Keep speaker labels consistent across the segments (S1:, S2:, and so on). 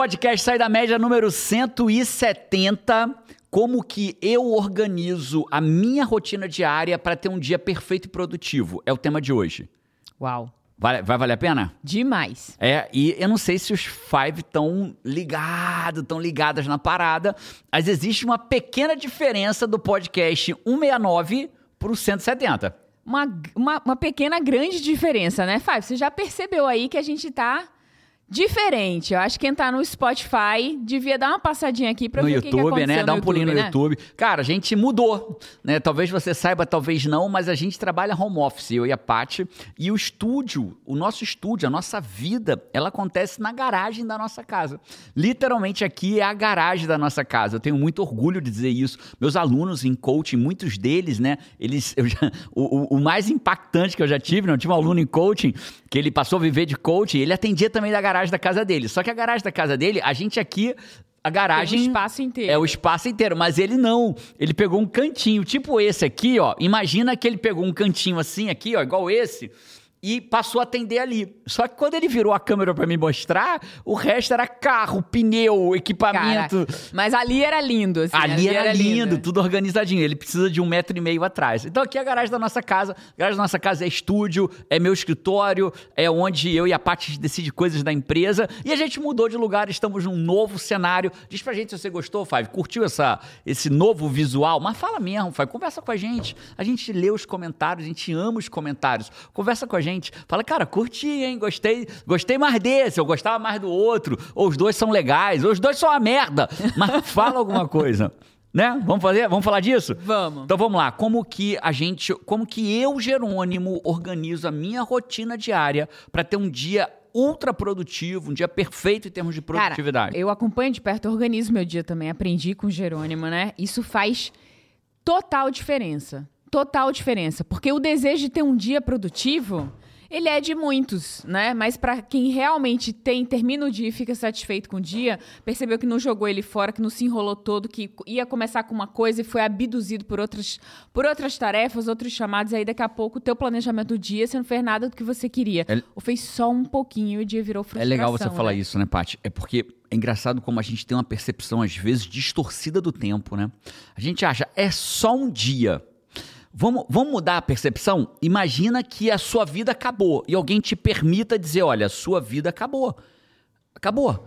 S1: Podcast Sai da Média número 170. Como que eu organizo a minha rotina diária para ter um dia perfeito e produtivo? É o tema de hoje.
S2: Uau.
S1: Vai, vai valer a pena?
S2: Demais.
S1: É, e eu não sei se os five estão ligados, estão ligadas na parada, mas existe uma pequena diferença do podcast 169 para o 170.
S2: Uma, uma, uma pequena grande diferença, né, Five? Você já percebeu aí que a gente tá diferente. Eu acho que quem tá no Spotify devia dar uma passadinha aqui pra
S1: no
S2: ver
S1: YouTube,
S2: o que, que
S1: né? Dá um pulinho no
S2: né?
S1: YouTube. Cara, a gente mudou, né? Talvez você saiba, talvez não, mas a gente trabalha home office, eu e a Paty. E o estúdio, o nosso estúdio, a nossa vida, ela acontece na garagem da nossa casa. Literalmente aqui é a garagem da nossa casa. Eu tenho muito orgulho de dizer isso. Meus alunos em coaching, muitos deles, né? Eles, já, o, o, mais impactante que eu já tive, não? Eu tive um aluno em coaching que ele passou a viver de coaching, ele atendia também da garagem da casa dele. Só que a garagem da casa dele, a gente aqui a garagem
S2: Tem o espaço inteiro.
S1: é o espaço inteiro, mas ele não. Ele pegou um cantinho, tipo esse aqui, ó. Imagina que ele pegou um cantinho assim aqui, ó, igual esse, e passou a atender ali. Só que quando ele virou a câmera para me mostrar, o resto era carro, pneu, equipamento.
S2: Cara, mas ali era lindo, assim.
S1: Ali, ali era, era lindo, tudo organizadinho. Ele precisa de um metro e meio atrás. Então aqui é a garagem da nossa casa. A garagem da nossa casa é estúdio, é meu escritório, é onde eu e a Paty decide coisas da empresa. E a gente mudou de lugar, estamos num novo cenário. Diz pra gente se você gostou, Five. Curtiu essa, esse novo visual? Mas fala mesmo, Five. Conversa com a gente. A gente lê os comentários, a gente ama os comentários. Conversa com a gente gente. Fala, cara, curti, hein? Gostei, gostei mais desse, eu gostava mais do outro. Ou os dois são legais, ou os dois são uma merda. Mas fala alguma coisa. Né? Vamos fazer? Vamos falar disso?
S2: Vamos.
S1: Então vamos lá. Como que a gente, como que eu, Jerônimo, organizo a minha rotina diária para ter um dia ultra produtivo, um dia perfeito em termos de produtividade?
S2: Cara, eu acompanho de perto, organizo meu dia também, aprendi com o Jerônimo, né? Isso faz total diferença. Total diferença, porque o desejo de ter um dia produtivo ele é de muitos, né? Mas para quem realmente tem, termina o dia e fica satisfeito com o dia, percebeu que não jogou ele fora, que não se enrolou todo, que ia começar com uma coisa e foi abduzido por outras, por outras tarefas, outros chamados, aí daqui a pouco o teu planejamento do dia você não fez nada do que você queria. É... Ou fez só um pouquinho e o dia virou frustração.
S1: É legal você
S2: né?
S1: falar isso, né, Paty? É porque é engraçado como a gente tem uma percepção, às vezes, distorcida do tempo, né? A gente acha, é só um dia. Vamos, vamos mudar a percepção? Imagina que a sua vida acabou e alguém te permita dizer: olha, a sua vida acabou. Acabou.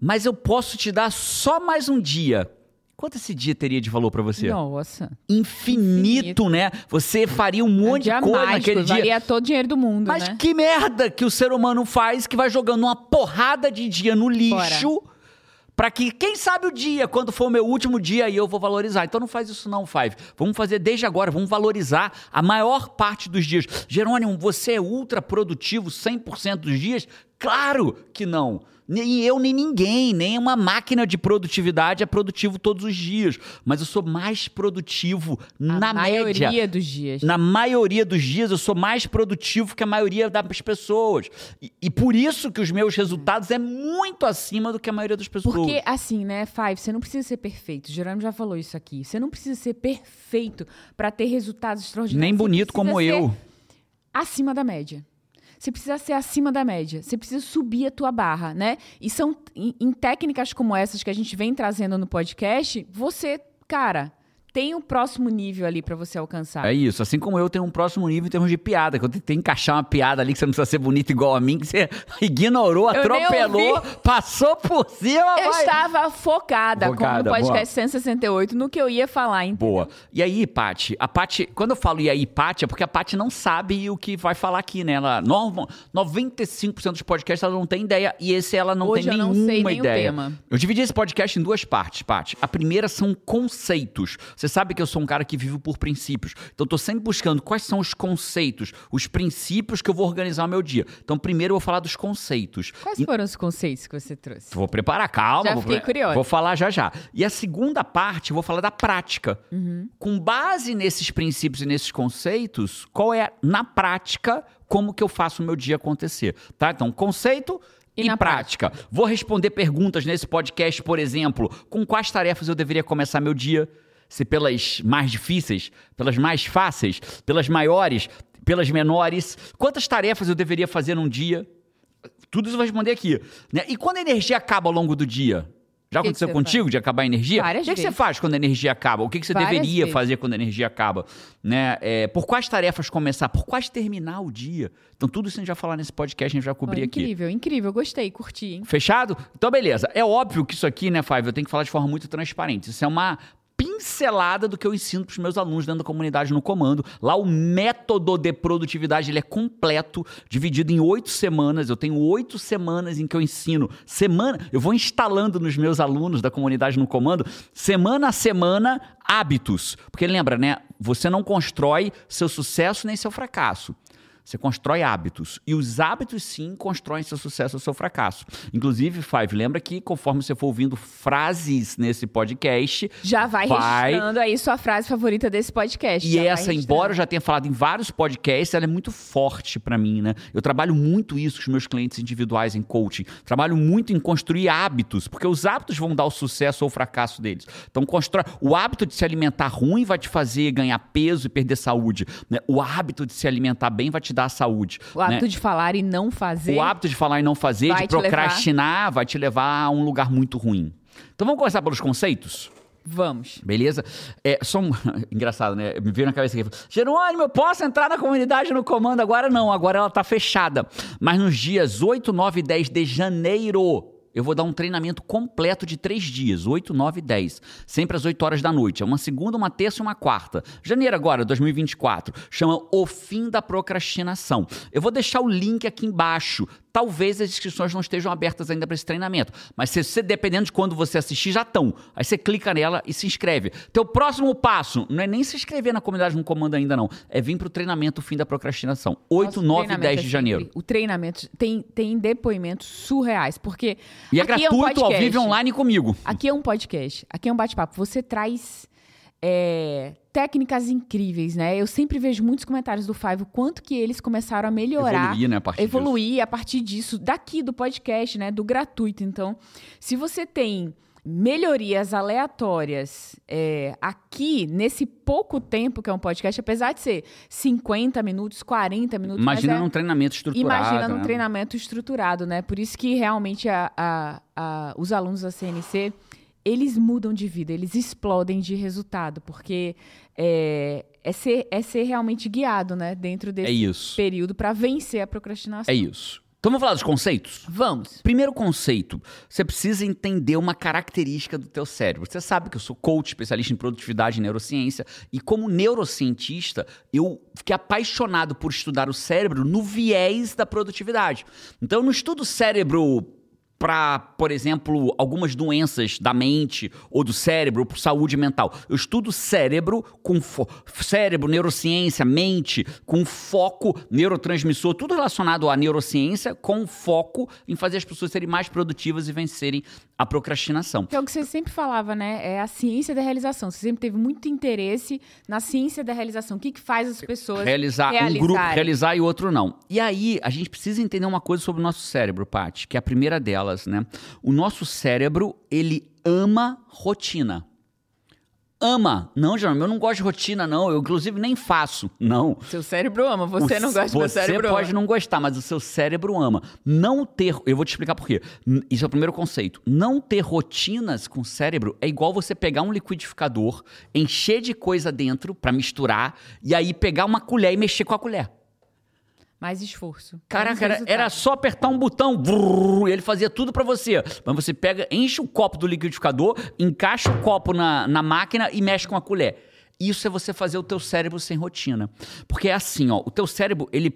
S1: Mas eu posso te dar só mais um dia. Quanto esse dia teria de valor para você?
S2: Nossa.
S1: Infinito, Infinito, né? Você faria um monte de coisa naquele dia.
S2: Valia todo o dinheiro do mundo,
S1: Mas
S2: né?
S1: que merda que o ser humano faz que vai jogando uma porrada de dia no lixo. Fora para que, quem sabe o dia, quando for o meu último dia, aí eu vou valorizar. Então não faz isso não, Five. Vamos fazer desde agora, vamos valorizar a maior parte dos dias. Jerônimo, você é ultra produtivo 100% dos dias? Claro que não. Nem eu, nem ninguém, nem uma máquina de produtividade é produtivo todos os dias. Mas eu sou mais produtivo
S2: a
S1: na
S2: maioria
S1: média.
S2: dos dias.
S1: Na maioria dos dias, eu sou mais produtivo que a maioria das pessoas. E, e, por isso que os meus resultados é muito acima do que a maioria das pessoas.
S2: Porque, assim, né, Five, você não precisa ser perfeito. O Jerônimo já falou isso aqui. Você não precisa ser perfeito para ter resultados extraordinários.
S1: Nem bonito como eu.
S2: Acima da média. Você precisa ser acima da média. Você precisa subir a tua barra, né? E são em, em técnicas como essas que a gente vem trazendo no podcast, você, cara, tem um próximo nível ali para você alcançar.
S1: É isso, assim como eu tenho um próximo nível em termos de piada, que eu tentei encaixar uma piada ali que você não precisa ser bonito igual a mim, que você ignorou,
S2: Eu
S1: atropelou, passou por cima.
S2: Eu
S1: vai.
S2: estava focada,
S1: Focada,
S2: como no
S1: boa.
S2: podcast 168 no que eu ia falar, entendeu?
S1: Boa. E aí, Paty, a Paty, quando eu falo e aí, Paty, é porque a Paty não sabe o que vai falar aqui, né? Ela, no- 95% dos podcasts ela não tem ideia e esse ela não
S2: Hoje
S1: tem
S2: eu não
S1: nenhuma
S2: sei nem o
S1: ideia.
S2: tema.
S1: Eu dividi esse podcast em duas partes, Paty. A primeira são conceitos. Você sabe que eu sou um cara que vive por princípios. Então tô sempre buscando quais são os conceitos, os princípios que eu vou organizar o meu dia. Então primeiro eu vou falar dos conceitos.
S2: Quais
S1: E-
S2: foram os conceitos que você trouxe?
S1: Vou preparar, calma.
S2: Já
S1: vou,
S2: fiquei curiosa.
S1: Vou falar já já. E a segunda parte, eu vou falar da prática.
S2: Uhum.
S1: Com base nesses princípios e nesses conceitos, qual é, na prática, como que eu faço o meu dia acontecer. Tá? Então, conceito
S2: E
S1: e,
S2: na
S1: prática. Vou responder perguntas nesse podcast, por exemplo, com quais tarefas eu deveria começar meu dia? Se pelas mais difíceis, pelas mais fáceis, pelas maiores, pelas menores? Quantas tarefas eu deveria fazer num dia? Tudo isso eu vou responder aqui. Né? E quando a energia acaba ao longo do dia? Já
S2: que
S1: aconteceu
S2: que
S1: contigo de acabar a energia?
S2: Várias
S1: o que, que você faz quando a energia acaba? O que, que você
S2: Várias
S1: deveria
S2: vezes.
S1: fazer quando a energia acaba? Né? É, por quais tarefas começar? Por quais terminar o dia? Então, tudo isso a gente vai falar nesse podcast, a gente vai cobrir aqui.
S2: incrível, incrível. Gostei, curti, hein?
S1: Fechado? Então, beleza. É óbvio que isso aqui, né, Five, eu tenho que falar de forma muito transparente. Isso é uma pincelada do que eu ensino para os meus alunos dentro da comunidade no comando. Lá o método de produtividade ele é completo, dividido em oito semanas. Eu tenho oito semanas em que eu ensino. Semana, eu vou instalando nos meus alunos da comunidade no comando, semana a semana, hábitos. Porque lembra, né? Você não constrói seu sucesso nem seu fracasso. Você constrói hábitos. E os hábitos, sim, constroem seu sucesso ou seu fracasso. Inclusive, Five, lembra que conforme você for ouvindo frases nesse podcast,
S2: Já vai,
S1: Vai.
S2: registrando aí sua frase favorita desse podcast.
S1: e
S2: Já
S1: essa, embora eu já tenha falado em vários podcasts, ela é muito forte pra mim, né? Eu trabalho muito isso com os meus clientes individuais em coaching. Trabalho muito em construir hábitos, porque os hábitos vão dar o sucesso ou o fracasso deles. Então, constrói. O hábito de se alimentar ruim vai te fazer ganhar peso e perder saúde. né? O hábito de se alimentar bem vai te dar saúde.
S2: O hábito
S1: né?
S2: de falar e não fazer.
S1: O hábito de falar e não fazer, de
S2: te levar-
S1: procrastinar, vai te levar a um lugar muito ruim. Então vamos começar pelos conceitos?
S2: Vamos.
S1: Beleza? É, só um... Engraçado, né? Me veio na cabeça aqui. Jerônimo, eu posso entrar na comunidade no comando? Agora não, agora ela tá fechada. Mas nos dias 8, 9 e 10 de janeiro, eu vou dar um treinamento completo de três dias, 8, 9 e 10. Sempre às 8 horas da noite. É uma segunda, uma terça e uma quarta. Janeiro agora, 2024. Chama O Fim da Procrastinação. Eu vou deixar o link aqui embaixo. Talvez as inscrições não estejam abertas ainda para esse treinamento. Mas se você, dependendo de quando você assistir, já estão. Aí você clica nela e se inscreve. Teu próximo passo não é nem se inscrever na comunidade no comando ainda, não. É vir para o treinamento Fim da Procrastinação. 8,
S2: Nosso
S1: 9 e
S2: treinamento
S1: 10
S2: é
S1: de
S2: sempre-
S1: janeiro.
S2: O treinamento tem, tem depoimentos surreais, porque.
S1: E é
S2: aqui
S1: gratuito
S2: um
S1: ao vivo online comigo.
S2: Aqui é um podcast, aqui é um bate-papo. Você traz é, técnicas incríveis, né? Eu sempre vejo muitos comentários do Five, o quanto que eles começaram a melhorar.
S1: Evoluir, né, a partir disso.
S2: evoluir a partir disso, daqui do podcast, né? Do gratuito. Então, se você tem melhorias aleatórias é, aqui, nesse pouco tempo que é um podcast, apesar de ser 50 minutos, 40 minutos,
S1: Imagina
S2: é,
S1: num treinamento estruturado.
S2: Imagina num
S1: né?
S2: treinamento estruturado, né? Por isso que realmente a- a- a- os alunos da CNC, eles mudam de vida, eles explodem de resultado, porque é, é ser, é ser realmente guiado, né? Dentro
S1: É
S2: desse
S1: isso.
S2: período para vencer a procrastinação.
S1: É isso. Então vamos falar dos conceitos?
S2: Vamos.
S1: Primeiro conceito, você precisa entender uma característica do teu cérebro. Você sabe que eu sou coach, especialista em produtividade e neurociência, e como neurocientista, eu fiquei apaixonado por estudar o cérebro no viés da produtividade. Então eu não estudo cérebro para, por exemplo, algumas doenças da mente ou do cérebro, por saúde mental. Eu estudo cérebro com cérebro, neurociência, mente, com foco neurotransmissor, tudo relacionado à neurociência, com foco em fazer as pessoas serem mais produtivas e vencerem a procrastinação.
S2: Que é o que você sempre falava, né? É a ciência da realização. Você sempre teve muito interesse na ciência da realização. O que, que faz as pessoas
S1: realizar, um
S2: realizarem?
S1: grupo realizar e outro não. E aí, a gente precisa entender uma coisa sobre o nosso cérebro, Paty, que é a primeira delas, né? O nosso cérebro, ele ama rotina. Ama. Não, Jerônimo, eu não gosto de rotina, não. Eu, inclusive, nem faço. Não.
S2: Seu cérebro ama, você
S1: O-
S2: não gosta do meu cérebro
S1: Você pode
S2: ama.
S1: não gostar, mas o seu cérebro ama. Não ter. Eu vou te explicar por quê. Isso é o primeiro conceito. Não ter rotinas com o cérebro é igual você pegar um liquidificador, encher de coisa dentro pra misturar, e aí pegar uma colher e mexer com a colher.
S2: Mais esforço.
S1: Caraca, era, era só apertar um botão, brrr, e ele fazia tudo pra você. Mas você pega, enche o copo do liquidificador, encaixa o copo na, na máquina e mexe com a colher. Isso é você fazer o teu cérebro sem rotina. Porque é assim, ó, o teu cérebro, ele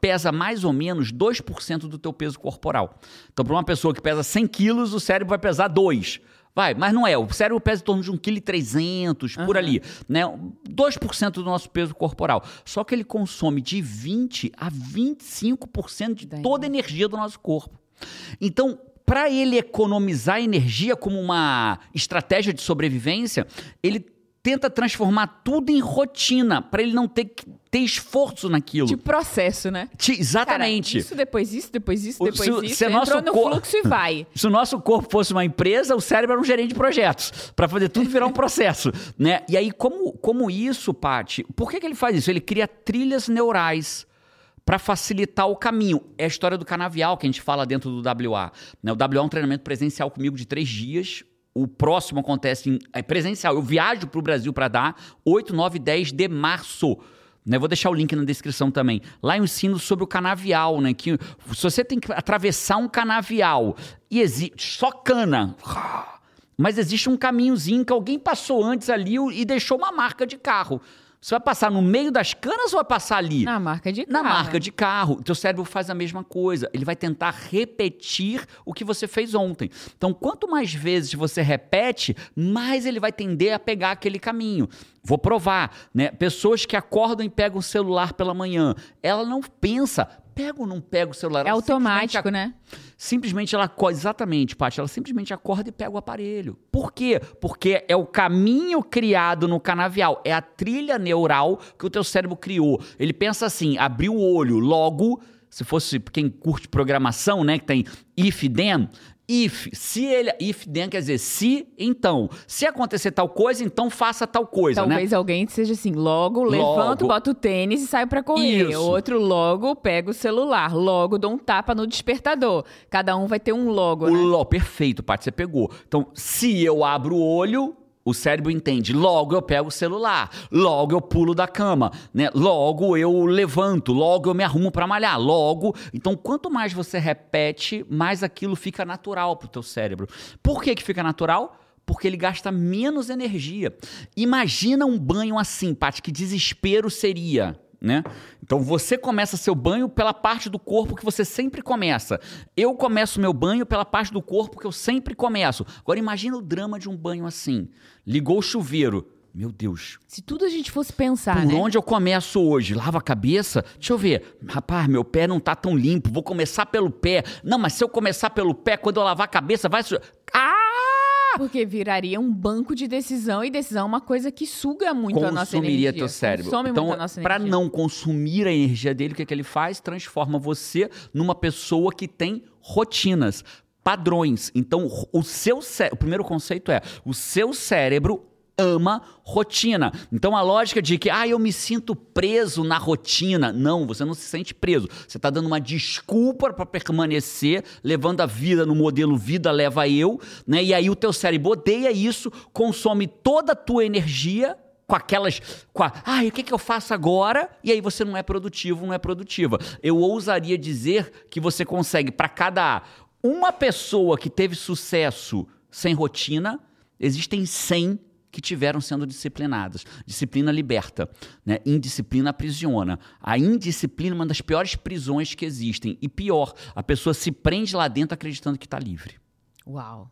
S1: pesa mais ou menos 2% do teu peso corporal. Então, para uma pessoa que pesa 100 quilos, o cérebro vai pesar 2. Vai, mas não é. O cérebro pesa em torno de 1,3 kg, por ali. Né? 2% do nosso peso corporal. Só que ele consome de 20% a 25% de
S2: Da
S1: toda a energia do nosso corpo. Então, para ele economizar energia como uma estratégia de sobrevivência, ele tenta transformar tudo em rotina, para ele não ter que ter esforço naquilo.
S2: De processo, né?
S1: Exatamente.
S2: Cara, isso, depois isso, depois isso,
S1: O-
S2: depois
S1: se o-
S2: isso.
S1: se
S2: Entrou
S1: nosso
S2: no fluxo e vai.
S1: Se o nosso corpo fosse uma empresa, o cérebro era um gerente de projetos, para fazer tudo virar um processo, né? E aí, como, como isso, Paty, por que, que ele faz isso? Ele cria trilhas neurais para facilitar o caminho. É a história do canavial que a gente fala dentro do WA. Né? O WA é um treinamento presencial comigo de três dias. O próximo acontece em, é presencial. Eu viajo para o Brasil para dar 8, 9 10 de março. Né, vou deixar o link na descrição também. Lá eu ensino sobre o canavial, né? Que se você tem que atravessar um canavial e existe só cana, mas existe um caminhozinho que alguém passou antes ali e deixou uma marca de carro. Você vai passar no meio das canas ou vai passar ali?
S2: Na marca de carro.
S1: Na marca de carro. O teu cérebro faz a mesma coisa. Ele vai tentar repetir o que você fez ontem. Então, quanto mais vezes você repete, mais ele vai tender a pegar aquele caminho. Vou provar, né? Pessoas que acordam e pegam o celular pela manhã, ela não pensa, pego ou não pego o celular?
S2: É automático, né?
S1: Simplesmente ela acorda, exatamente, Paty, ela simplesmente acorda e pega o aparelho. Por quê? Porque é o caminho criado no canavial, é a trilha neural que o teu cérebro criou. Ele pensa assim, abriu o olho, logo, se fosse quem curte programação, né, que tem if then, if, se ele, if then quer dizer se, então. Se acontecer tal coisa, então faça tal coisa,
S2: Talvez
S1: né?
S2: alguém seja assim, logo, levanto, boto o tênis e saio pra correr.
S1: Isso.
S2: Outro logo, pega o celular. Logo, dou um tapa no despertador. Cada um vai ter um logo,
S1: O
S2: né?
S1: lo, perfeito, Paty, você pegou. Então, se eu abro o olho, o cérebro entende. Logo eu pego o celular, logo eu pulo da cama, né? Logo eu levanto, logo eu me arrumo para malhar, logo. Então, quanto mais você repete, mais aquilo fica natural pro teu cérebro. Por que que fica natural? Porque ele gasta menos energia. Imagina um banho assim, Paty, que desespero seria né? Então você começa seu banho pela parte do corpo que você sempre começa. Eu começo meu banho pela parte do corpo que eu sempre começo. Agora imagina o drama de um banho assim. Ligou o chuveiro. Meu Deus.
S2: Se tudo a gente fosse pensar,
S1: Por
S2: né?
S1: onde eu começo hoje? Lava a cabeça? Deixa eu ver. Rapaz, meu pé não tá tão limpo. Vou começar pelo pé. Não, mas se eu começar pelo pé, quando eu lavar a cabeça, vai.
S2: Porque viraria um banco de decisão e decisão é uma coisa que suga muito a nossa energia.
S1: consumiria teu cérebro.
S2: Consome
S1: então, para não consumir a energia dele, o que, que ele faz? Transforma você numa pessoa que tem rotinas, padrões. Então, o seu cé- o primeiro conceito é: o seu cérebro ama rotina. Então a lógica de que ah, eu me sinto preso na rotina. Não, você não se sente preso. Você está dando uma desculpa para permanecer, levando a vida no modelo vida leva eu, né? E aí o teu cérebro odeia isso, consome toda a tua energia com aquelas. Com a, ah, o que, que eu faço agora? E aí você não é produtivo, não é produtiva. Eu ousaria dizer que você consegue, para cada uma pessoa que teve sucesso sem rotina, existem 100 que tiveram sendo disciplinadas. Disciplina liberta, né? indisciplina aprisiona. A indisciplina é uma das piores prisões que existem. E pior, a pessoa se prende lá dentro acreditando que está livre.
S2: Uau.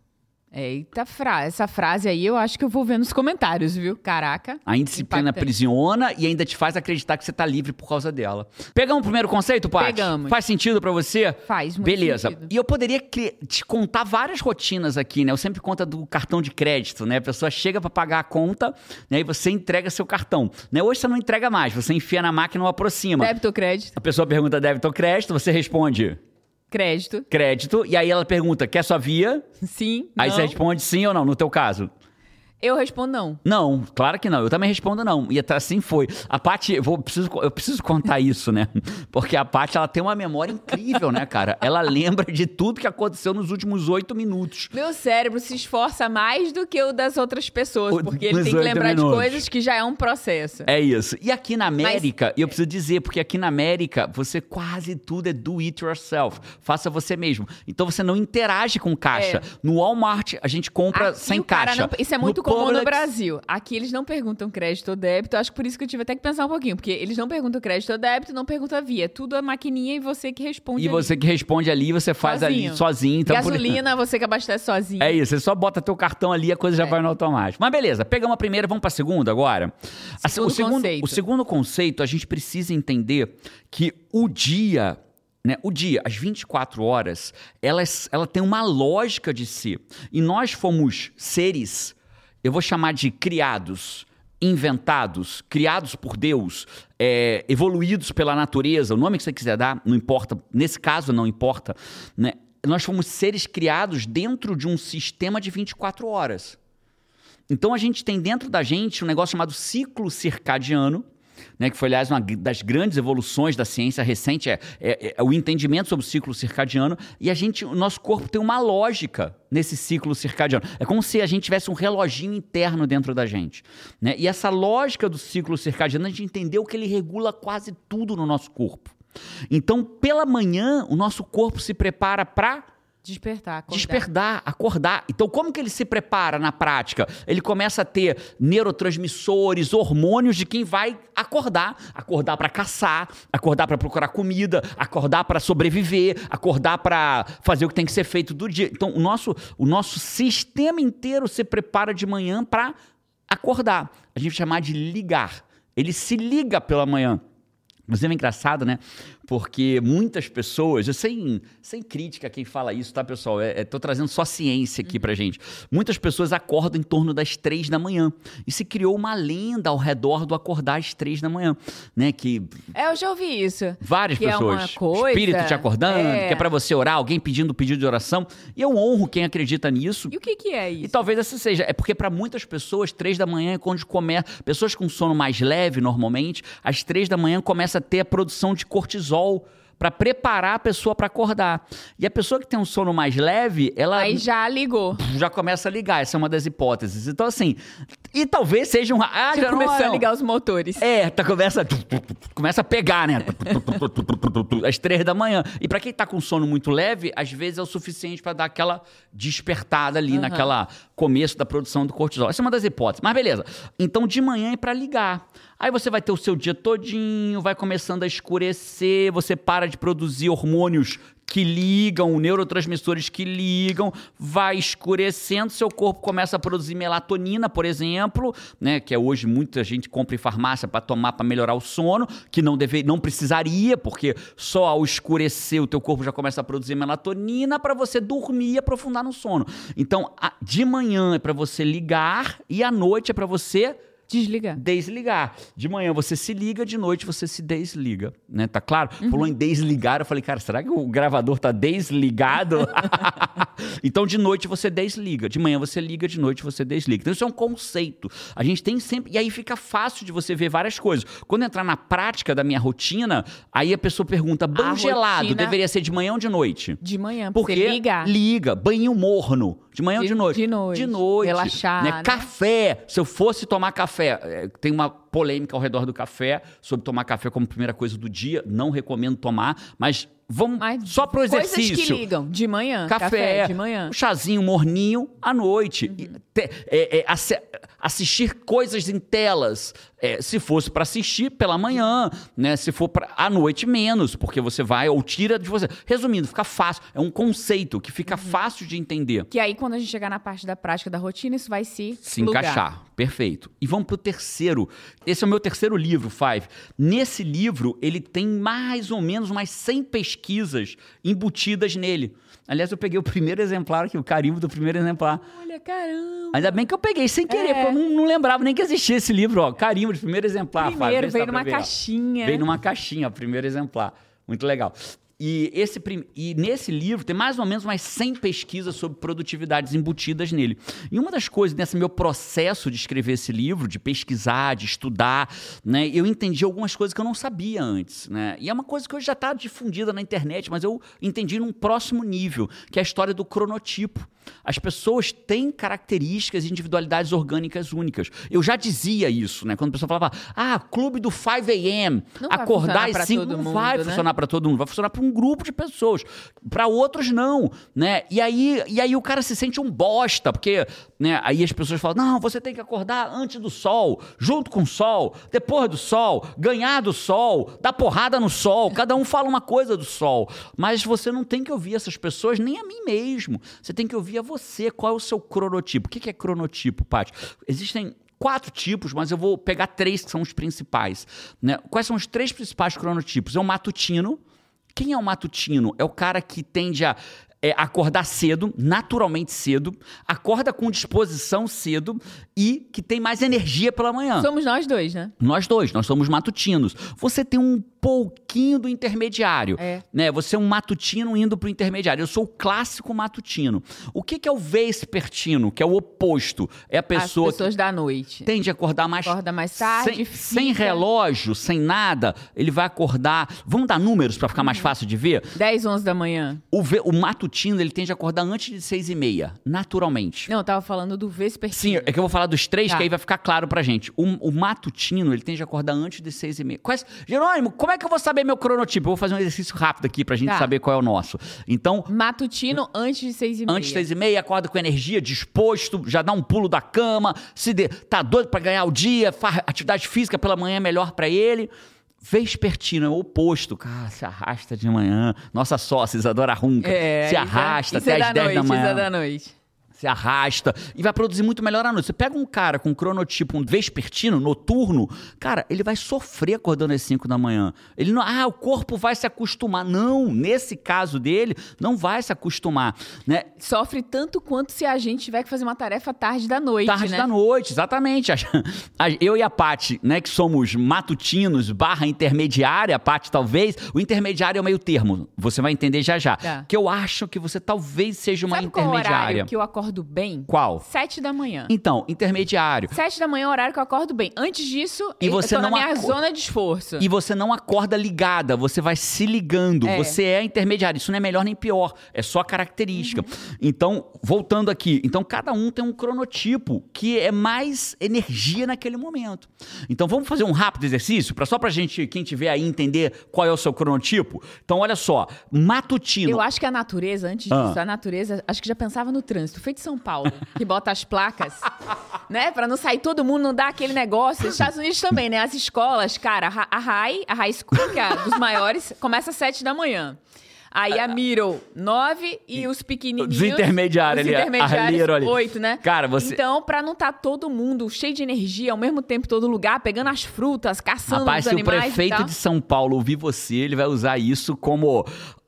S2: Eita, fra essa frase aí eu acho que eu vou ver nos comentários, viu? Caraca.
S1: A indisciplina
S2: Impactante.
S1: aprisiona e ainda te faz acreditar que você tá livre por causa dela. Pegamos o primeiro conceito, Paty?
S2: Pegamos.
S1: Faz sentido pra você?
S2: Faz muito
S1: Beleza.
S2: sentido.
S1: E eu poderia te contar várias rotinas aqui, né? Eu sempre conto do cartão de crédito, né? A pessoa chega pra pagar a conta, né? E você entrega seu cartão. Né? Hoje você não entrega mais, você enfia na máquina ou aproxima.
S2: Débito ou crédito?
S1: A pessoa pergunta débito ou crédito, você responde
S2: Crédito.
S1: crédito, e aí ela pergunta, quer sua via?
S2: Sim.
S1: Aí
S2: não.
S1: você responde sim ou não, no teu caso.
S2: Eu respondo não.
S1: Não, claro que não. Eu também respondo não. E até assim foi. A Paty, eu, vou- preciso, eu preciso contar isso, né? Porque a Paty, ela tem uma memória incrível, né, cara? Ela lembra de tudo que aconteceu nos últimos oito minutos.
S2: Meu cérebro se esforça mais do que o das outras pessoas,
S1: O-
S2: porque ele tem que lembrar de
S1: minutos.
S2: coisas que já é um processo.
S1: É isso. E aqui na América, e eu preciso dizer, porque aqui na América, você quase tudo é do it yourself. Faça você mesmo. Então você não interage com caixa.
S2: É.
S1: No Walmart, a gente compra
S2: Aqui
S1: sem caixa.
S2: não- isso é muito comum no Brasil. Aqui eles não perguntam crédito ou débito. Acho que por isso que eu tive até que pensar um pouquinho. Porque eles não perguntam crédito ou débito, não perguntam via. Tudo é maquininha e você que responde
S1: E
S2: ali.
S1: você que responde ali, você faz ali
S2: Sozinho.
S1: sozinho. Então por-
S2: Gasolina, você que abastece sozinho.
S1: É isso, você só bota teu cartão ali e a coisa já
S2: É.
S1: vai no automático. Mas beleza, pegamos a primeira, vamos pra segunda agora. A se-
S2: Segundo
S1: o, segundo,
S2: conceito.
S1: o segundo conceito, a gente precisa entender que o dia, né, o dia, as 24 horas, ela, ela tem uma lógica de si. E nós fomos seres, eu vou chamar de criados, inventados, criados por Deus, é, evoluídos pela natureza, o nome que você quiser dar, não importa, nesse caso não importa, né? Nós fomos seres criados dentro de um sistema de 24 horas. Então a gente tem dentro da gente um negócio chamado ciclo circadiano, né, que foi, aliás, uma das grandes evoluções da ciência recente, é, é, é, o entendimento sobre o ciclo circadiano, e a gente, o nosso corpo tem uma lógica nesse ciclo circadiano. É como se a gente tivesse um reloginho interno dentro da gente. Né? E essa lógica do ciclo circadiano, a gente entendeu que ele regula quase tudo no nosso corpo. Então, pela manhã, o nosso corpo se prepara para
S2: Despertar, acordar.
S1: Despertar, acordar. Então, como que ele se prepara na prática? Ele começa a ter neurotransmissores, hormônios de quem vai acordar. Acordar para caçar, acordar para procurar comida, acordar para sobreviver, acordar para fazer o que tem que ser feito do dia. Então, o nosso, o nosso sistema inteiro se prepara de manhã para acordar. A gente chama de ligar. Ele se liga pela manhã. Inclusive é engraçado, né? Porque muitas pessoas, sem, sem crítica a quem fala isso, tá, pessoal? É, é, tô trazendo só ciência aqui pra gente. Muitas pessoas acordam em torno das três da manhã. E se criou uma lenda ao redor do acordar às três da manhã, né? Que...
S2: É, eu já ouvi isso.
S1: Várias
S2: que
S1: pessoas.
S2: É uma coisa...
S1: Espírito te acordando,
S2: é.
S1: que é pra você orar, alguém pedindo pedido de oração. E eu honro quem acredita nisso.
S2: E o que, que é isso?
S1: E talvez essa seja. É porque para muitas pessoas, três da manhã é quando começa... Pessoas com sono mais leve, normalmente, às três da manhã começa a ter a produção de cortisol para preparar a pessoa para acordar. E a pessoa que tem um sono mais leve, ela.
S2: Aí já ligou.
S1: Já começa a ligar. Essa é uma das hipóteses. Então, assim. E talvez seja um. Ah,
S2: já começou a ligar os motores.
S1: É, tá, começa. Começa a pegar, né? Às três da manhã. E para quem tá com sono muito leve, às vezes é o suficiente para dar aquela despertada ali uhum. naquela começo da produção do cortisol. Essa é uma das hipóteses. Mas beleza. Então, de manhã é para ligar. Aí você vai ter o seu dia todinho, vai começando a escurecer, você para de produzir hormônios que ligam, neurotransmissores que ligam, vai escurecendo, seu corpo começa a produzir melatonina, por exemplo, né, que é hoje muita gente compra em farmácia para tomar para melhorar o sono, que não deve, não precisaria, porque só ao escurecer o teu corpo já começa a produzir melatonina para você dormir e aprofundar no sono. Então, de manhã é para você ligar e à noite é para você
S2: Desligar.
S1: Desligar. De manhã você se liga, de noite você se desliga, né? Tá claro? Uhum. Falou em desligar, eu falei, cara, será que o gravador tá desligado? então de noite você desliga, de manhã você liga, de noite você desliga. Então isso é um conceito. A gente tem sempre e aí fica fácil de você ver várias coisas. Quando entrar na prática da minha rotina, aí a pessoa pergunta: banho a gelado rotina... deveria ser de manhã ou de noite?
S2: De manhã,
S1: porque
S2: liga.
S1: Liga, banho morno, de manhã
S2: de,
S1: ou de noite?
S2: De noite.
S1: De noite.
S2: Relaxar.
S1: Né? Né? Café, se eu fosse tomar café. É, tem uma polêmica ao redor do café sobre tomar café como primeira coisa do dia. Não recomendo tomar, mas vamos mas só pro exercício.
S2: Coisas que ligam de manhã,
S1: café,
S2: café de manhã,
S1: um chazinho morninho à noite. Uhum. É, é, assistir coisas em telas. É, se fosse para assistir pela manhã, né? Se for para à noite menos, porque você vai ou tira de você. Resumindo, fica fácil. É um conceito que fica uhum. fácil de entender.
S2: Que aí quando a gente chegar na parte da prática da rotina, isso vai se
S1: se encaixar. Perfeito. E vamos pro terceiro. Esse é o meu terceiro livro, Five. Nesse livro, ele tem mais ou menos umas 100 pesquisas embutidas nele. Aliás, eu peguei o primeiro exemplar aqui, o carimbo do primeiro exemplar.
S2: Olha, caramba!
S1: Ainda bem que eu peguei sem querer, é. porque eu não, não, lembrava nem que existia esse livro, ó. Carimbo de primeiro exemplar.
S2: Primeiro, veio numa caixinha.
S1: Veio numa caixinha, primeiro exemplar. Muito legal. E, esse, e nesse livro tem mais ou menos umas 100 pesquisas sobre produtividades embutidas nele. E uma das coisas nesse meu processo de escrever esse livro, de pesquisar, de estudar, né, eu entendi algumas coisas que eu não sabia antes. Né? E é uma coisa que hoje já está difundida na internet, mas eu entendi num próximo nível, que é a história do cronotipo. As pessoas têm características e individualidades orgânicas únicas. Eu já dizia isso, né? Quando a pessoa falava, ah, clube do 5 a.m., acordar às 5 não vai né? funcionar para todo mundo, vai funcionar para um grupo de pessoas. Para outros, não, né? E aí, e aí o cara se sente um bosta, porque né, aí as pessoas falam, não, você tem que acordar antes do sol, junto com o sol, depois do sol, ganhar do sol, dar porrada no sol. Cada um fala uma coisa do sol. Mas você não tem que ouvir essas pessoas, nem a mim mesmo. Você tem que ouvir a você, qual é o seu cronotipo. O que é cronotipo, Paty? Existem quatro tipos, mas eu vou pegar três que são os principais. Né? Quais são os três principais cronotipos? É o matutino. Quem é o matutino? É o cara que tende a é acordar cedo, naturalmente cedo, acorda com disposição cedo e que tem mais energia pela manhã.
S2: Somos nós dois, né?
S1: Nós dois, nós somos matutinos. Você tem um pouquinho do intermediário.
S2: É.
S1: Né? Você é um matutino indo para o intermediário. Eu sou o clássico matutino. O que, que é o vespertino, que é o oposto? É a pessoa
S2: As pessoas da noite.
S1: que tende a acordar mais
S2: Acorda mais tarde,
S1: sem,
S2: fica-
S1: sem relógio, sem nada. Ele vai acordar. Vamos dar números para ficar mais
S2: Uhum.
S1: fácil de ver?
S2: 10, 11 da manhã.
S1: O, ve- o matutino ele tende a acordar antes de seis e meia, naturalmente.
S2: Não, eu tava falando do vespertino.
S1: Sim, é que eu vou falar dos três,
S2: Tá.
S1: que aí vai ficar claro pra gente. O, o matutino, ele tende a acordar antes de seis e meia. Quais... Jerônimo, como é que eu vou saber meu cronotipo? Eu vou fazer um exercício rápido aqui pra gente
S2: Tá.
S1: saber qual é o nosso. Então,
S2: Matutino antes de 6 e meia.
S1: antes de seis e meia, acorda com energia, disposto, já dá um pulo da cama, se de- tá doido pra ganhar o dia, faz atividade física pela manhã é melhor pra ele. Vespertino é o oposto. Cara, se arrasta de manhã. Nossa sócia, Isadora Runca.
S2: É,
S1: se
S2: é-
S1: arrasta
S2: isso
S1: até
S2: é
S1: as
S2: da
S1: 10 da
S2: noite,
S1: manhã
S2: Isso é da noite.
S1: Se arrasta e vai produzir muito melhor à noite. Você pega um cara com cronotipo, um vespertino, noturno, cara, ele vai sofrer acordando às 5 da manhã. Ele não, ah, o corpo vai se acostumar. Não, nesse caso dele, não vai se acostumar, né?
S2: Sofre tanto quanto se a gente tiver que fazer uma tarefa tarde da noite,
S1: Tarde
S2: né?
S1: da noite, exatamente. Eu e a Paty, né, que somos matutinos barra intermediária, a Paty talvez, o intermediário é o meio termo. Você vai entender já já.
S2: Tá.
S1: Que eu acho que você talvez seja uma
S2: Sabe qual
S1: intermediária.
S2: horário que eu acordo bem?
S1: Qual?
S2: Sete da manhã.
S1: Então, intermediário.
S2: Sete da manhã é o horário que eu acordo bem. Antes disso,
S1: E
S2: eu
S1: você
S2: tô
S1: não
S2: na minha
S1: aco-
S2: zona de esforço.
S1: E você não acorda ligada, você vai se ligando.
S2: É.
S1: Você é intermediário. Isso não é melhor nem pior, é só característica.
S2: Uhum.
S1: Então, voltando aqui, então cada um tem um cronotipo que é mais energia naquele momento. Então, vamos fazer um rápido exercício para só pra gente, quem tiver aí entender qual é o seu cronotipo. Então, olha só, matutino.
S2: Eu acho que a natureza, antes
S1: Ah.
S2: disso, a natureza, acho que já pensava no trânsito. Feito São Paulo, que bota as placas, né? Pra não sair todo mundo, não dar aquele negócio. Os Estados Unidos também, né? As escolas, cara, a Hi- a High, a High School, que é a dos maiores, começa às sete da manhã. Aí a Middle, nove, e os pequenininhos...
S1: Os intermediários
S2: os
S1: ali,
S2: intermediários,
S1: ali.
S2: oito, né?
S1: Cara, você-
S2: Então, pra não estar todo mundo cheio de energia, ao mesmo tempo em todo lugar, pegando as frutas, caçando
S1: Rapaz,
S2: os
S1: se o
S2: animais e
S1: prefeito de São Paulo ouvir você, ele vai usar isso como.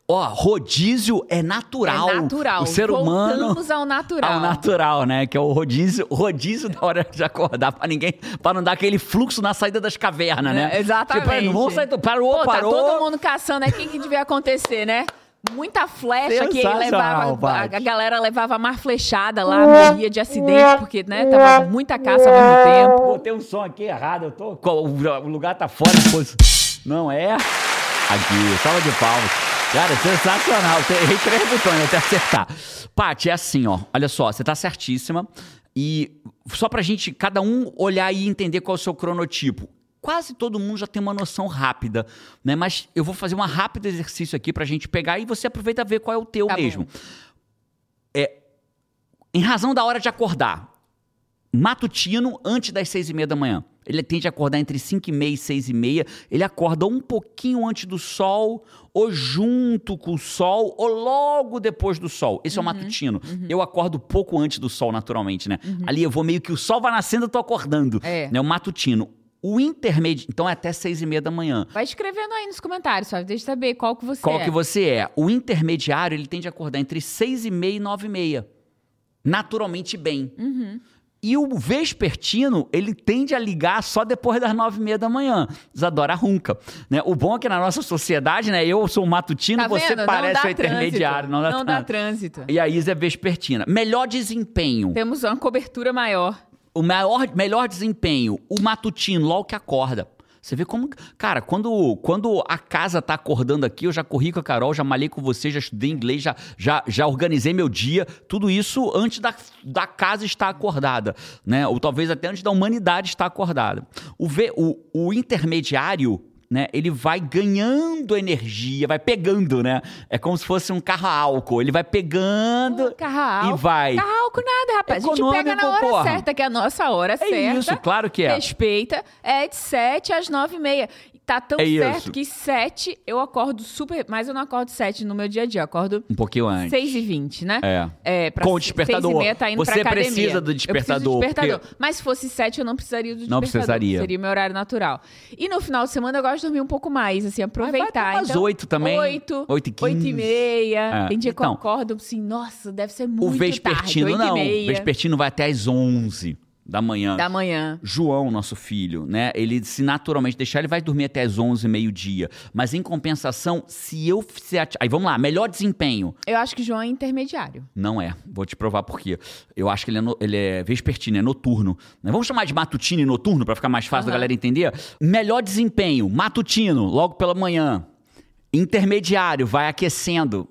S1: Ó, rodízio é natural.
S2: É natural.
S1: O ser humano.
S2: Voltamos ao natural.
S1: Ao natural, né? Que é o rodízio, rodízio da hora de acordar pra ninguém, para não dar aquele fluxo na saída das cavernas, né?
S2: É, exatamente.
S1: Tipo, não vamos sair, do- parou,
S2: Pô,
S1: parou.
S2: Tá todo mundo caçando, é o que, devia acontecer, né? Muita flecha que levava. A, a galera levava mar flechada lá, morria de acidente, porque, né, tava muita caça ao mesmo tempo.
S1: Botei um som aqui errado, eu tô. O lugar tá fora, pois. Não é? Aqui, salva de palmas. Cara, sensacional. Errei três botões até acertar. Paty, é assim, ó. Olha só, você tá certíssima. E só pra gente, cada um olhar e entender qual é o seu cronotipo. Quase todo mundo já tem uma noção rápida, né? Mas eu vou fazer um rápido exercício aqui pra gente pegar e você aproveita e ver qual é o teu
S2: Tá bom.
S1: mesmo. É, em razão da hora de acordar, matutino antes das seis e meia da manhã. Ele tende a acordar entre cinco e meia e seis e meia. Ele acorda um pouquinho antes do sol, ou junto com o sol, ou logo depois do sol. Esse
S2: Uhum,
S1: é o matutino. Eu acordo pouco antes do sol, naturalmente, né? Ali eu vou meio que o sol vai nascendo, eu tô acordando.
S2: É.
S1: Né? O matutino. O intermédio, então é até seis e meia da manhã.
S2: Vai escrevendo aí nos comentários, sabe? Deixa eu saber qual que você
S1: Qual
S2: é.
S1: que você é? O intermediário, ele tende a acordar entre seis e meia e nove e meia. Naturalmente bem.
S2: Uhum.
S1: E o vespertino, ele tende a ligar só depois das nove e meia da manhã. Isadora Runca. Né? O bom é que na nossa sociedade, né? Eu sou matutino,
S2: Tá
S1: você
S2: vendo?
S1: parece
S2: não dá
S1: o intermediário. Não dá,
S2: dá
S1: trânsito.
S2: trânsito.
S1: E a Isa é vespertina. Melhor desempenho.
S2: Temos uma cobertura maior.
S1: O maior, melhor desempenho, o matutino, logo que acorda. Você vê como. Cara, quando, quando a casa tá acordando aqui, eu já corri com a Carol, já malhei com você, já estudei inglês, já, já, já organizei meu dia. Tudo isso antes da, da casa estar acordada. Né? Ou talvez até antes da humanidade estar acordada. O, ve- o, o intermediário. Né? Ele vai ganhando energia, vai pegando, né? É como se fosse um carro a álcool. Ele vai pegando
S2: Carro a
S1: e
S2: álcool.
S1: vai.
S2: Carro a álcool nada, rapaz. A gente
S1: Econômico,
S2: pega na hora
S1: porra.
S2: certa, que é a nossa hora certa.
S1: isso, claro que é.
S2: Respeita. É de 7 às 9 e meia. Tá tão
S1: É
S2: certo
S1: isso.
S2: que 7 eu acordo super. Mas eu não acordo 7 no meu dia a dia. Eu acordo
S1: Um pouquinho antes.
S2: 6 e 20, né?
S1: É.
S2: É,
S1: Com o despertador.
S2: e meia tá indo
S1: Você precisa do
S2: Eu
S1: despertador,
S2: preciso do despertador.
S1: porque-
S2: Mas se fosse 7, eu não precisaria do despertador.
S1: Não precisaria.
S2: Seria meu horário natural. E no final de semana eu gosto de dormir um pouco mais, assim, aproveitar.
S1: até umas
S2: então,
S1: 8 também.
S2: 8,
S1: 8 e
S2: 8 e
S1: 15.
S2: meia.
S1: É.
S2: Tem dia que eu
S1: Então,
S2: acordo assim, nossa, deve ser
S1: O
S2: muito
S1: vespertino
S2: tarde, 8
S1: não. O vespertino vai até às 11 da manhã.
S2: da manhã.
S1: João, nosso filho, né? Ele, se naturalmente deixar, ele vai dormir até às 11, meio-dia. Mas em compensação, se eu fizer. Aí vamos lá, melhor desempenho.
S2: Eu acho que João é intermediário.
S1: Não é. Vou te provar por quê. Eu acho que ele é, no- ele é vespertino, é noturno. né? Vamos chamar de matutino e noturno pra ficar mais fácil da
S2: Aham.
S1: galera entender? Melhor desempenho, matutino, logo pela manhã. Intermediário, vai aquecendo.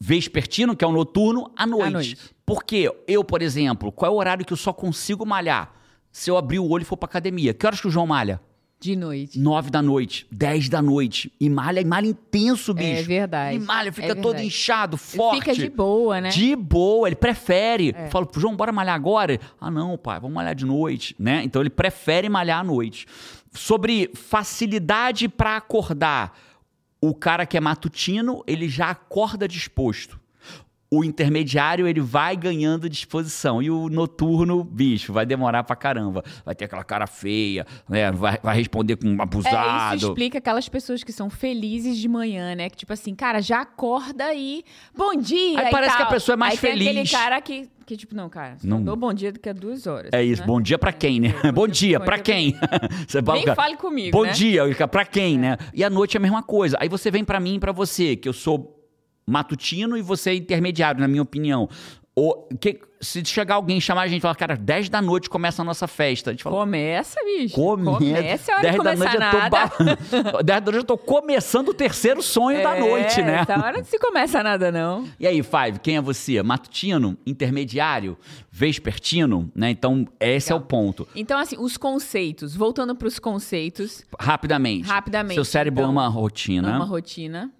S1: Vespertino, que é o noturno, à noite.
S2: noite.
S1: Porque eu, por exemplo, qual é o horário que eu só consigo malhar? Se eu abrir o olho e for pra academia. Que horas que o João malha?
S2: De noite.
S1: Nove da noite, dez da noite. E malha, e malha intenso, bicho.
S2: É verdade.
S1: E malha, fica
S2: É
S1: todo inchado, forte.
S2: Fica de boa, né?
S1: De boa, ele prefere.
S2: É.
S1: Fala, João, bora malhar agora? Ah, não, pai, vamos malhar de noite, né? Então ele prefere malhar à noite. Sobre facilidade pra acordar, o cara que é matutino, ele já acorda disposto. O intermediário, ele vai ganhando disposição. E o noturno, bicho, vai demorar pra caramba. Vai ter aquela cara feia, né? Vai, vai responder com um
S2: É,
S1: abusado.
S2: isso explica aquelas pessoas que são felizes de manhã, né? Que tipo assim, cara, já acorda e bom dia.
S1: Aí parece
S2: tal.
S1: que a pessoa é mais
S2: Aí tem aquele
S1: feliz.
S2: cara que, que tipo, não, cara,
S1: Não.
S2: dou bom dia daqui a duas horas.
S1: É isso,
S2: né?
S1: bom dia pra quem, né? Bom dia,
S2: bom
S1: pra quem? Você fala,
S2: Nem
S1: cara,
S2: fale comigo,
S1: Bom
S2: né?
S1: dia, pra quem, né? E à noite é a mesma coisa. Aí você vem pra mim e pra você, que eu sou matutino e você é intermediário, na minha opinião. Ou, que, se chegar alguém e chamar a gente e falar, cara, 10 da noite começa a nossa festa. A gente fala,
S2: Começa, bicho.
S1: come.
S2: Começa, é hora de
S1: 10 da noite eu
S2: nada.
S1: tô ba... 10 da noite eu tô começando o terceiro sonho da
S2: É,
S1: noite, né?
S2: Essa hora não se começa nada, não.
S1: E aí, Five, quem é você? Matutino? Intermediário? Vespertino? Né? Então, esse é o ponto.
S2: Então, assim, os conceitos, voltando pros conceitos,
S1: Rapidamente.
S2: Rapidamente,
S1: Seu cérebro
S2: então,
S1: ama a rotina.
S2: numa rotina.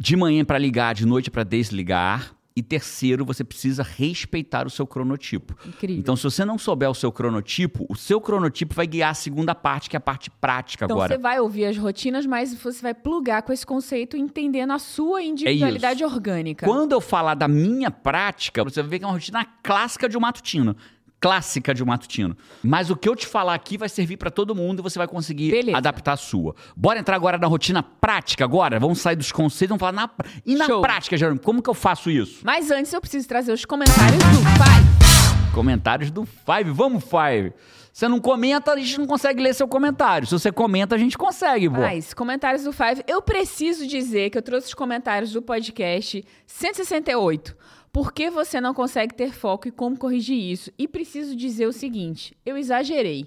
S1: De manhã para ligar, de noite para desligar. E terceiro, você precisa respeitar o seu cronotipo.
S2: Incrível.
S1: Então, se você não souber o seu cronotipo, o seu cronotipo vai guiar a segunda parte, que é a parte prática
S2: Então
S1: agora.
S2: você vai ouvir as rotinas, mas você vai plugar com esse conceito entendendo a sua individualidade orgânica.
S1: Quando eu falar da minha prática, você vai ver que é uma rotina clássica de um matutino. Clássica de um matutino. Mas o que eu te falar aqui vai servir para todo mundo e você vai conseguir
S2: Beleza.
S1: adaptar a sua. Bora entrar agora na rotina prática agora? Vamos sair dos conceitos, vamos falar na... E na
S2: Show.
S1: prática, Jerônimo, como que eu faço isso?
S2: Mas antes eu preciso trazer os comentários do Pai.
S1: Comentários do Five. Vamos, Five. Você não comenta, a gente não consegue ler seu comentário. Se você comenta, a gente consegue, pô.
S2: Mas, comentários do Five. Eu preciso dizer que eu trouxe os comentários do podcast 168. Por que você não consegue ter foco e como corrigir isso? E preciso dizer o seguinte: eu exagerei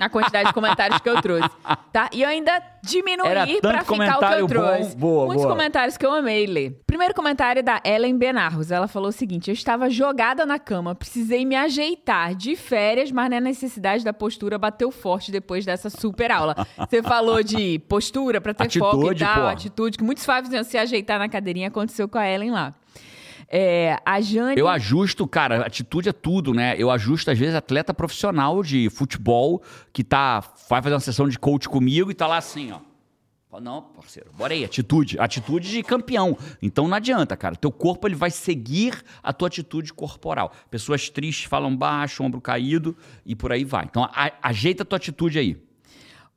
S2: na quantidade de comentários que eu trouxe, tá? E eu ainda diminuí pra ficar o que eu
S1: bom.
S2: trouxe.
S1: Boa,
S2: Muitos
S1: boa.
S2: comentários que eu amei ler. Primeiro comentário é da Ellen Benarros. Ela falou o seguinte: eu estava jogada na cama, precisei me ajeitar de férias, mas na necessidade da postura bateu forte depois dessa super aula. Você falou de postura pra ter foco e
S1: Atitude,
S2: tal,
S1: pô.
S2: atitude, que muitos faziam se ajeitar na cadeirinha, aconteceu com a Ellen lá. É, a Jane.
S1: Eu ajusto, cara, atitude é tudo, né? Eu ajusto, às vezes, atleta profissional de futebol que tá, vai fazer uma sessão de coach comigo e tá lá assim, ó. Não, parceiro, bora aí, atitude. Atitude de campeão. Então não adianta, cara. Teu corpo ele vai seguir a tua atitude corporal. Pessoas tristes falam baixo, ombro caído e por aí vai. Então a- ajeita a tua atitude aí.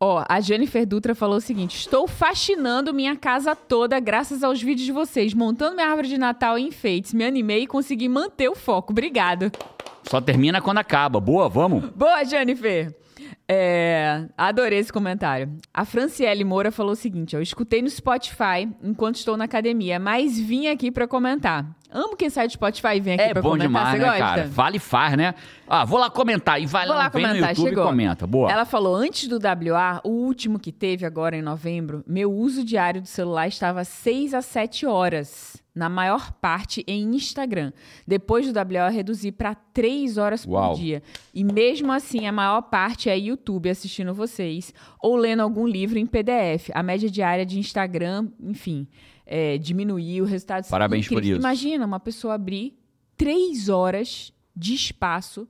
S2: Ó, a Jennifer Dutra falou o seguinte: estou faxinando minha casa toda graças aos vídeos de vocês, montando minha árvore de Natal em enfeites. Me animei e consegui manter o foco. Obrigado.
S1: Só termina quando acaba. Boa, vamos?
S2: Boa, Jennifer! É, adorei esse comentário. A Franciele Moura falou o seguinte: eu escutei no Spotify enquanto estou na academia, mas vim aqui pra comentar. Amo quem sai do Spotify e vem aqui
S1: É
S2: pra
S1: bom
S2: comentar.
S1: demais,
S2: Você
S1: né,
S2: gosta?
S1: cara? Vale e faz, né? Ah, vou lá comentar. E vai
S2: Vou
S1: lá,
S2: lá
S1: vem no
S2: comentar,
S1: YouTube
S2: chegou.
S1: e comenta. Boa.
S2: Ela falou, antes do WA, o último que teve agora em novembro, meu uso diário do celular estava 6 a 7 horas. Na maior parte em Instagram. Depois do eu reduzi para 3 horas
S1: Uau.
S2: por dia. E mesmo assim, a maior parte é YouTube assistindo vocês ou lendo algum livro em PDF. A média diária de Instagram, enfim, é, diminuiu, o resultado
S1: Parabéns por
S2: incrível.
S1: isso.
S2: Imagina uma pessoa abrir 3 horas de espaço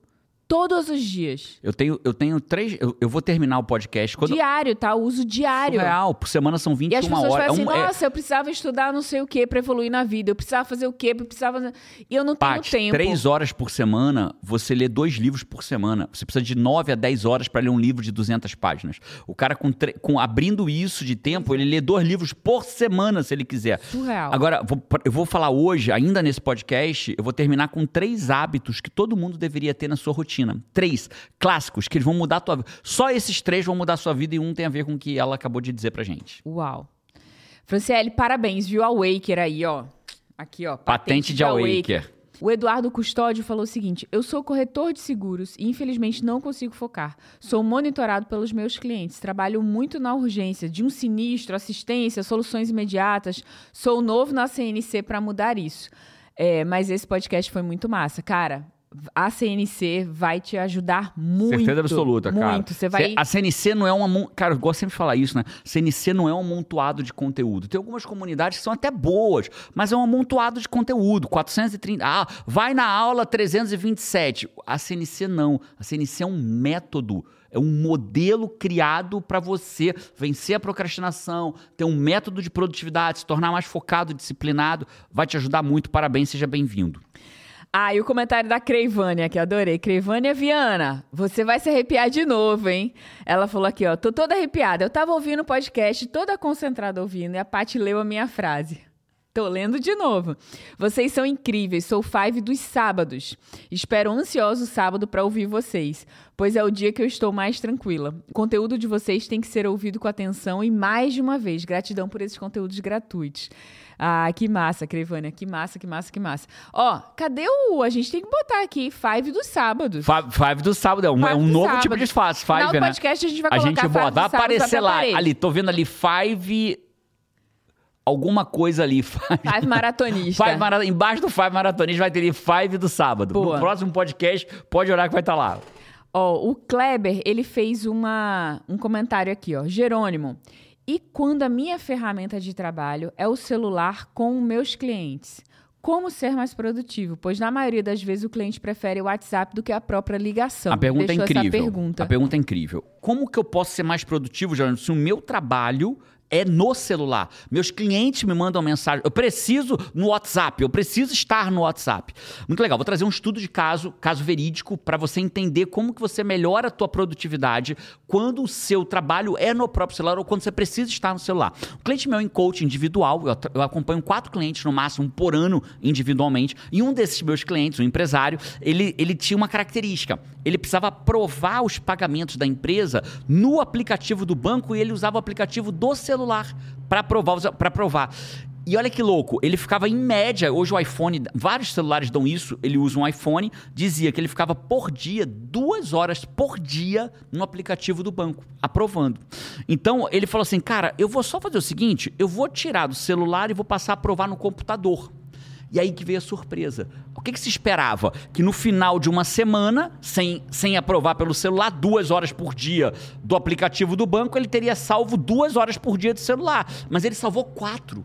S2: Todos os dias.
S1: Eu tenho, eu tenho três. Eu, eu vou terminar o podcast. Quando,
S2: Diário, tá? O uso diário.
S1: Real, por semana são 21
S2: E as pessoas
S1: horas.
S2: assim,
S1: É um- é-
S2: nossa, eu precisava estudar não sei o que pra evoluir na vida. Eu precisava fazer o quê? Eu precisava... E eu não
S1: Paty,
S2: tenho tempo.
S1: três horas por semana, você lê dois livros por semana. Você precisa de 9 a 10 horas para ler um livro de 200 páginas. O cara, com, tre- com abrindo isso de tempo, ele lê dois livros por semana, se ele quiser.
S2: Surreal.
S1: Agora, vou- eu vou falar hoje, ainda nesse podcast, eu vou terminar com três hábitos que todo mundo deveria ter na sua rotina. Três clássicos que eles vão mudar a tua vida. Só esses três vão mudar a sua vida e um tem a ver com o que ela acabou de dizer pra gente.
S2: Uau. Franciele, parabéns, viu? A Waker aí, ó. Aqui, ó.
S1: Patente de Awaker.
S2: O Eduardo Custódio falou o seguinte: Eu sou corretor de seguros e infelizmente não consigo focar. Sou monitorado pelos meus clientes. Trabalho muito na urgência de um sinistro, assistência, soluções imediatas. Sou novo na CNC para mudar isso. É, mas esse podcast foi muito massa. Cara, a CNC vai te ajudar muito.
S1: Certeza absoluta, cara.
S2: Muito. Você vai.
S1: A CNC não é uma. Cara, eu gosto sempre de falar isso, né? CNC não é um amontoado de conteúdo. Tem algumas comunidades que são até boas, mas é um amontoado de conteúdo. 430. Ah, vai na aula 327. A CNC não. A CNC é um método. É um modelo criado para você vencer a procrastinação, ter um método de produtividade, se tornar mais focado, disciplinado. Vai te ajudar muito. Parabéns, seja bem-vindo.
S2: Ah, e o comentário da Creivânia, que adorei. Creivânia Viana, você vai se arrepiar de novo, hein? Ela falou aqui, ó, tô toda arrepiada. Eu tava ouvindo o podcast, toda concentrada ouvindo, e a Paty leu a minha frase. Tô lendo de novo. Vocês são incríveis, sou Five dos sábados. Espero ansioso o sábado para ouvir vocês, pois é o dia que eu estou mais tranquila. O conteúdo de vocês tem que ser ouvido com atenção e mais de uma vez. Gratidão por esses conteúdos gratuitos. Ah, que massa, Crevânia. Que massa, que massa, que massa. Ó, cadê o. A gente tem que botar aqui Five dos sábados.
S1: Five, five do sábado, é um, é um novo
S2: sábado.
S1: tipo de.
S2: No final
S1: Five,
S2: do
S1: né?
S2: podcast a gente vai
S1: a
S2: colocar
S1: gente bota, vai aparecer lá. Ali, tô vendo ali Five. Alguma coisa ali. Five,
S2: Five maratonista.
S1: Five mara- Embaixo do Five Maratonista vai ter ali Five do sábado.
S2: Boa.
S1: No próximo podcast, pode olhar que vai estar lá.
S2: Ó, o Kleber, ele fez uma, um comentário aqui, ó. Jerônimo, e quando a minha ferramenta de trabalho é o celular com meus clientes? Como ser mais produtivo? Pois na maioria das vezes o cliente prefere o WhatsApp do que a própria ligação.
S1: A pergunta
S2: Deixou
S1: é incrível.
S2: Essa pergunta.
S1: A pergunta é incrível. Como que eu posso ser mais produtivo, Jerônimo, se o meu trabalho é no celular? Meus clientes me mandam mensagem. Eu preciso no WhatsApp, eu preciso estar no WhatsApp. Muito legal. Vou trazer um estudo de caso, caso verídico, para você entender como que você melhora a tua produtividade quando o seu trabalho é no próprio celular ou quando você precisa estar no celular. O cliente meu em coach individual, eu, eu acompanho quatro clientes no máximo por ano individualmente, e um desses meus clientes, um empresário, ele, ele tinha uma característica. Ele precisava aprovar os pagamentos da empresa no aplicativo do banco e ele usava o aplicativo do celular para aprovar, os- pra aprovar. E olha que louco, ele ficava em média, hoje o iPhone, vários celulares dão isso, ele usa um iPhone, dizia que ele ficava por dia, duas horas por dia no aplicativo do banco, aprovando. Então ele falou assim, cara, eu vou só fazer o seguinte, eu vou tirar do celular e vou passar a aprovar no computador. E aí que veio a surpresa. O que, que se esperava? Que no final de uma semana, sem, sem aprovar pelo celular, duas horas por dia do aplicativo do banco, ele teria salvo duas horas por dia do celular. Mas ele salvou quatro.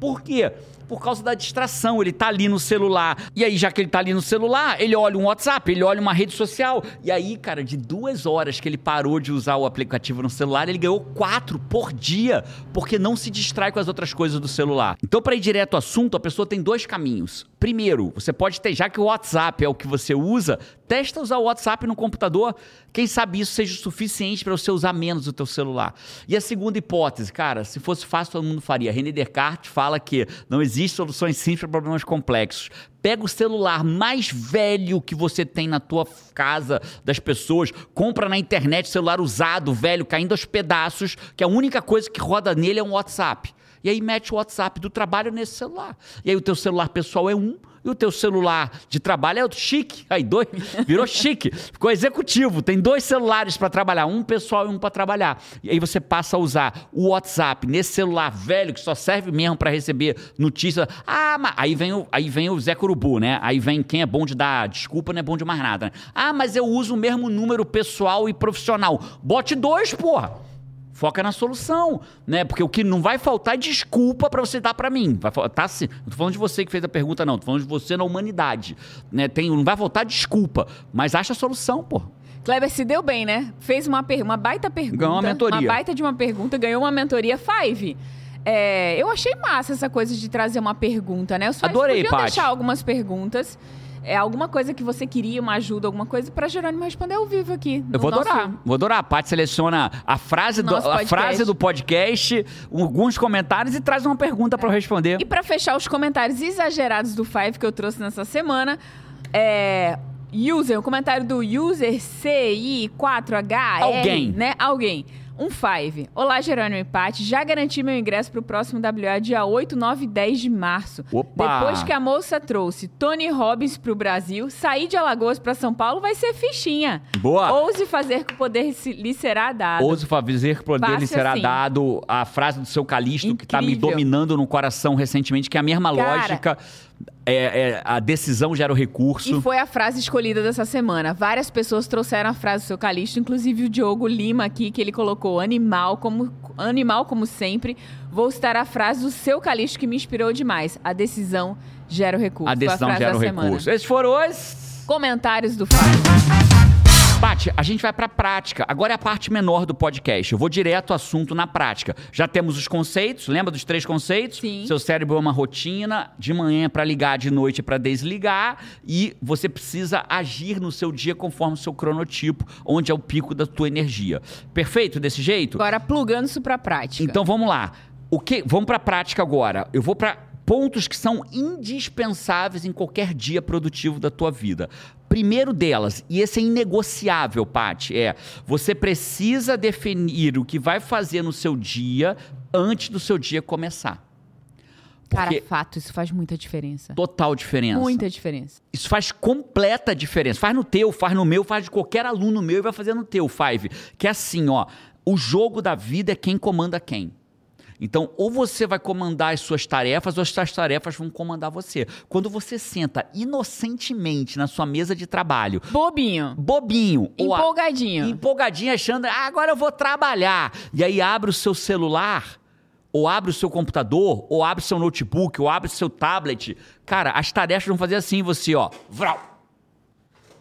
S1: Por quê? Por causa da distração. Ele tá ali no celular. E aí, já que ele tá ali no celular, ele olha um WhatsApp, ele olha uma rede social. E aí, cara, de duas horas que ele parou de usar o aplicativo no celular, ele ganhou quatro por dia, porque não se distrai com as outras coisas do celular. Então, para ir direto ao assunto, a pessoa tem dois caminhos. Primeiro, você pode ter, já que o WhatsApp é o que você usa, testa usar o WhatsApp no computador. Quem sabe isso seja o suficiente para você usar menos o teu celular. E a segunda hipótese, cara, se fosse fácil, todo mundo faria. René Descartes fala que não existe soluções simples para problemas complexos. Pega o celular mais velho que você tem na tua casa das pessoas, compra na internet celular usado, velho, caindo aos pedaços, que a única coisa que roda nele é um WhatsApp. E aí mete o WhatsApp do trabalho nesse celular. E aí o teu celular pessoal é um, e o teu celular de trabalho é outro. Chique. Aí dois, virou chique. Ficou executivo. Tem dois celulares para trabalhar, um pessoal e um para trabalhar. E aí você passa a usar o WhatsApp nesse celular velho que só serve mesmo para receber notícia. Ah, mas aí vem o, aí vem o Zé Curubu, né? Aí vem quem é bom de dar desculpa, não é bom de mais nada. Né? Ah, mas eu uso o mesmo número pessoal e profissional. Bote dois, porra. Foca na solução, né? Porque o que não vai faltar é desculpa para você dar para mim. Vai faltar assim. Não tô falando de você que fez a pergunta, não. Tô falando de você na humanidade. Né? Tem, não vai faltar desculpa, mas acha a solução, pô.
S2: Kleber se deu bem, né? Fez uma, uma baita pergunta.
S1: Ganhou uma mentoria.
S2: Uma baita de uma pergunta, ganhou uma mentoria. Five. É, eu achei massa essa coisa de trazer uma pergunta, né? Os Fives
S1: Adorei,
S2: podiam
S1: Paty.
S2: deixar algumas perguntas. É alguma coisa que você queria, uma ajuda, alguma coisa, pra Jerônimo responder ao vivo aqui.
S1: Eu vou
S2: nosso-
S1: adorar. Vou adorar. A Paty seleciona a frase, do,
S2: Nosso
S1: a
S2: podcast.
S1: frase do podcast, alguns comentários e traz uma pergunta para eu responder.
S2: E pra fechar os comentários exagerados do Five que eu trouxe nessa semana, é. User, o comentário do user CI4H.
S1: Alguém.
S2: Né? Alguém. Um Five. Olá, Jerônimo e Paty. Já garanti meu ingresso pro próximo WA dia 8, 9 e 10 de março.
S1: Opa!
S2: Depois que a moça trouxe Tony Robbins pro Brasil, sair de Alagoas pra São Paulo vai ser fichinha.
S1: Boa.
S2: Ouse fazer que o poder lhe será dado.
S1: Ouse fazer que o poder lhe
S2: Fácil
S1: será
S2: assim.
S1: dado a frase do seu Calixto que tá me
S2: Incrível.
S1: dominando no coração recentemente, que é a mesma
S2: Cara.
S1: lógica. É, é, a decisão gera o recurso.
S2: E foi a frase escolhida dessa semana. Várias pessoas trouxeram a frase do seu Calixto, inclusive o Diogo Lima aqui, que ele colocou animal como, animal como sempre. Vou citar a frase do seu Calixto que me inspirou demais. A decisão gera o recurso.
S1: A decisão
S2: Foi a frase
S1: gera o
S2: semana.
S1: recurso. Esses foram os.
S2: Comentários do Fábio.
S1: Paty, a gente vai pra prática. Agora é a parte menor do podcast. Eu vou direto ao assunto na prática. Já temos os conceitos, lembra dos três conceitos?
S2: Sim.
S1: Seu cérebro é uma rotina, de manhã é pra ligar, de noite é pra desligar, e você precisa agir no seu dia conforme o seu cronotipo, onde é o pico da tua energia. Perfeito desse jeito?
S2: Agora, plugando isso pra prática.
S1: Então vamos lá. O que? Vamos para a prática agora. Eu vou para pontos que são indispensáveis em qualquer dia produtivo da tua vida. Primeiro delas, e esse é inegociável, Paty, é você precisa definir o que vai fazer no seu dia antes do seu dia começar.
S2: Cara,
S1: Porque
S2: fato, isso faz muita diferença.
S1: total diferença.
S2: Muita diferença.
S1: Isso faz completa diferença. Faz no teu, faz no meu, faz de qualquer aluno meu e vai fazer no teu, Five. Que é assim, ó. O jogo da vida é quem comanda quem. Então, ou você vai comandar as suas tarefas, ou as suas tarefas vão comandar você. Quando você senta inocentemente na sua mesa de trabalho,
S2: Bobinho.
S1: bobinho, ou a-
S2: Empolgadinho.
S1: empolgadinho, achando, ah, agora eu vou trabalhar. E aí abre o seu celular, ou abre o seu computador, ou abre o seu notebook, ou abre o seu tablet. Cara, as tarefas vão fazer assim, você, ó. Vrau.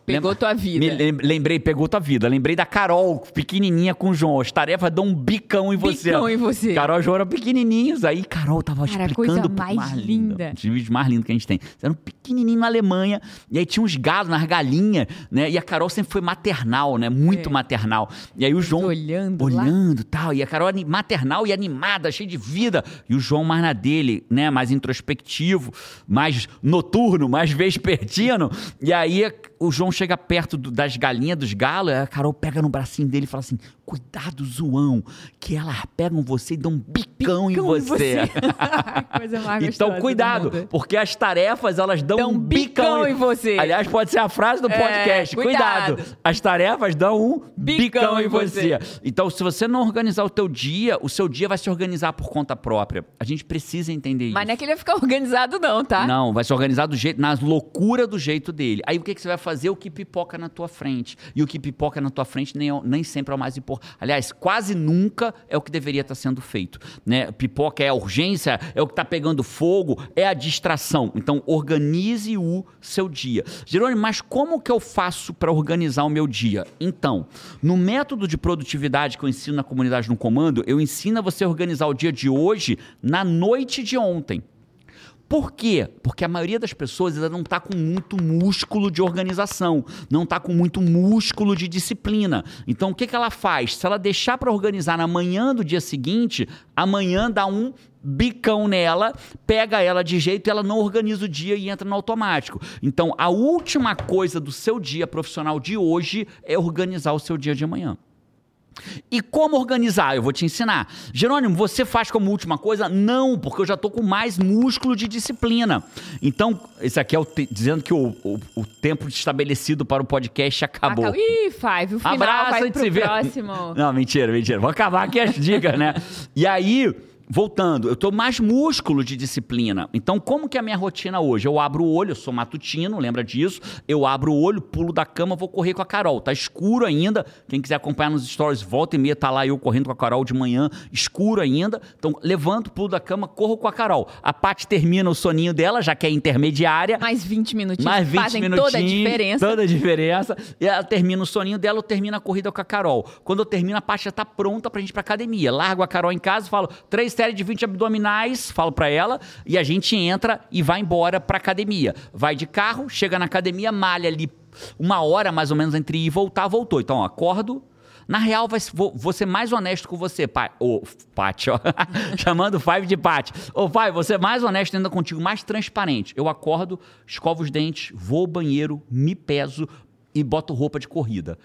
S2: Pegou tua vida.
S1: Me lem- lembrei, pegou tua vida. Lembrei da Carol, pequenininha com o João. As tarefas dão um bicão em você.
S2: Bicão em você.
S1: Carol e João eram pequenininhos. Aí Carol tava
S2: Cara,
S1: explicando...
S2: coisa mais linda.
S1: Os vídeos mais lindos que a gente tem. Eles eram pequenininhos na Alemanha. E aí tinha uns galos nas galinhas, né? E a Carol sempre foi maternal, né? Muito
S2: É.
S1: maternal. E aí o João...
S2: olhando.
S1: Olhando e tal. E a Carol maternal e animada, cheia de vida. E o João mais na dele, né? Mais introspectivo, mais noturno, mais vespertino. E aí o João chega perto do- das galinhas, dos galos, a Carol pega no bracinho dele e fala assim: Cuidado, João, que elas pegam você e dão um bicão, em
S2: Bicão em
S1: você.
S2: Coisa mais
S1: Então, cuidado, porque as tarefas elas dão,
S2: Dão
S1: um bicão,
S2: bicão em você.
S1: Aliás, pode ser a frase do
S2: É,
S1: podcast.
S2: cuidado.
S1: cuidado. As tarefas dão um bicão,
S2: Bicão
S1: em você.
S2: você.
S1: Então, se você não organizar o teu dia, o seu dia vai se organizar por conta própria. A gente precisa entender
S2: Mas
S1: isso.
S2: não é que ele ia ficar organizado, não, tá?
S1: Não, vai se organizar do jeito, na loucura do jeito dele. Aí o que, que você vai fazer? O que pipoca na tua frente. E o que pipoca na tua frente nem, é nem sempre é o mais importante. Aliás, quase nunca é o que deveria estar sendo feito. Né? Pipoca é a urgência, é o que está pegando fogo, é a distração. Então, organize o seu dia. Jerônimo, mas como que eu faço para organizar o meu dia? Então, no método de produtividade que eu ensino na comunidade no comando, eu ensino a você organizar o dia de hoje na noite de ontem. Por quê? Porque a maioria das pessoas ainda não está com muito músculo de organização, não está com muito músculo de disciplina. Então, o que, que ela faz? Se ela deixar para organizar na manhã do dia seguinte, amanhã dá um bicão nela, pega ela de jeito e ela não organiza o dia e entra no automático. Então, a última coisa do seu dia profissional de hoje é organizar o seu dia de amanhã. E como organizar? Eu vou te ensinar. Jerônimo, você faz como última coisa? Não, porque eu já tô com mais músculo de disciplina. Então, esse aqui é o te- dizendo que o, o, o tempo estabelecido para o podcast acabou.
S2: Acabou. Ih, Five, o final
S1: Abraço,
S2: vai pro
S1: vê.
S2: próximo.
S1: Não, mentira, mentira. Vou acabar aqui as dicas, né? E aí, voltando, eu tô mais músculo de disciplina. Então, como que é a minha rotina hoje? Eu abro o olho, eu sou matutino, lembra disso? Eu abro o olho, pulo da cama, vou correr com a Carol. Tá escuro ainda. Quem quiser acompanhar nos stories, volta e meia, tá lá eu correndo com a Carol de manhã, escuro ainda. Então, levanto, pulo da cama, corro com a Carol. A Paty termina o soninho dela, já que é intermediária.
S2: Mais 20 minutinhos
S1: Mais 20
S2: fazem
S1: minutinhos,
S2: toda a diferença.
S1: Toda a diferença. E ela termina o soninho dela, eu termino a corrida com a Carol. Quando eu termino, a Paty já tá pronta pra gente ir pra academia. Largo a Carol em casa, falo três séries de 20 abdominais, falo pra ela, e a gente entra e vai embora pra academia. Vai de carro, chega na academia, malha ali uma hora mais ou menos entre ir e voltar, voltou. Então, ó, acordo. Na real, vai, vou, vou ser mais honesto com você, pai. Ô, Paty, ó. Chamando o Five de Paty. Ô, pai, vou ser mais honesto ainda contigo, mais transparente. Eu acordo, escovo os dentes, vou ao banheiro, me peso e boto roupa de corrida.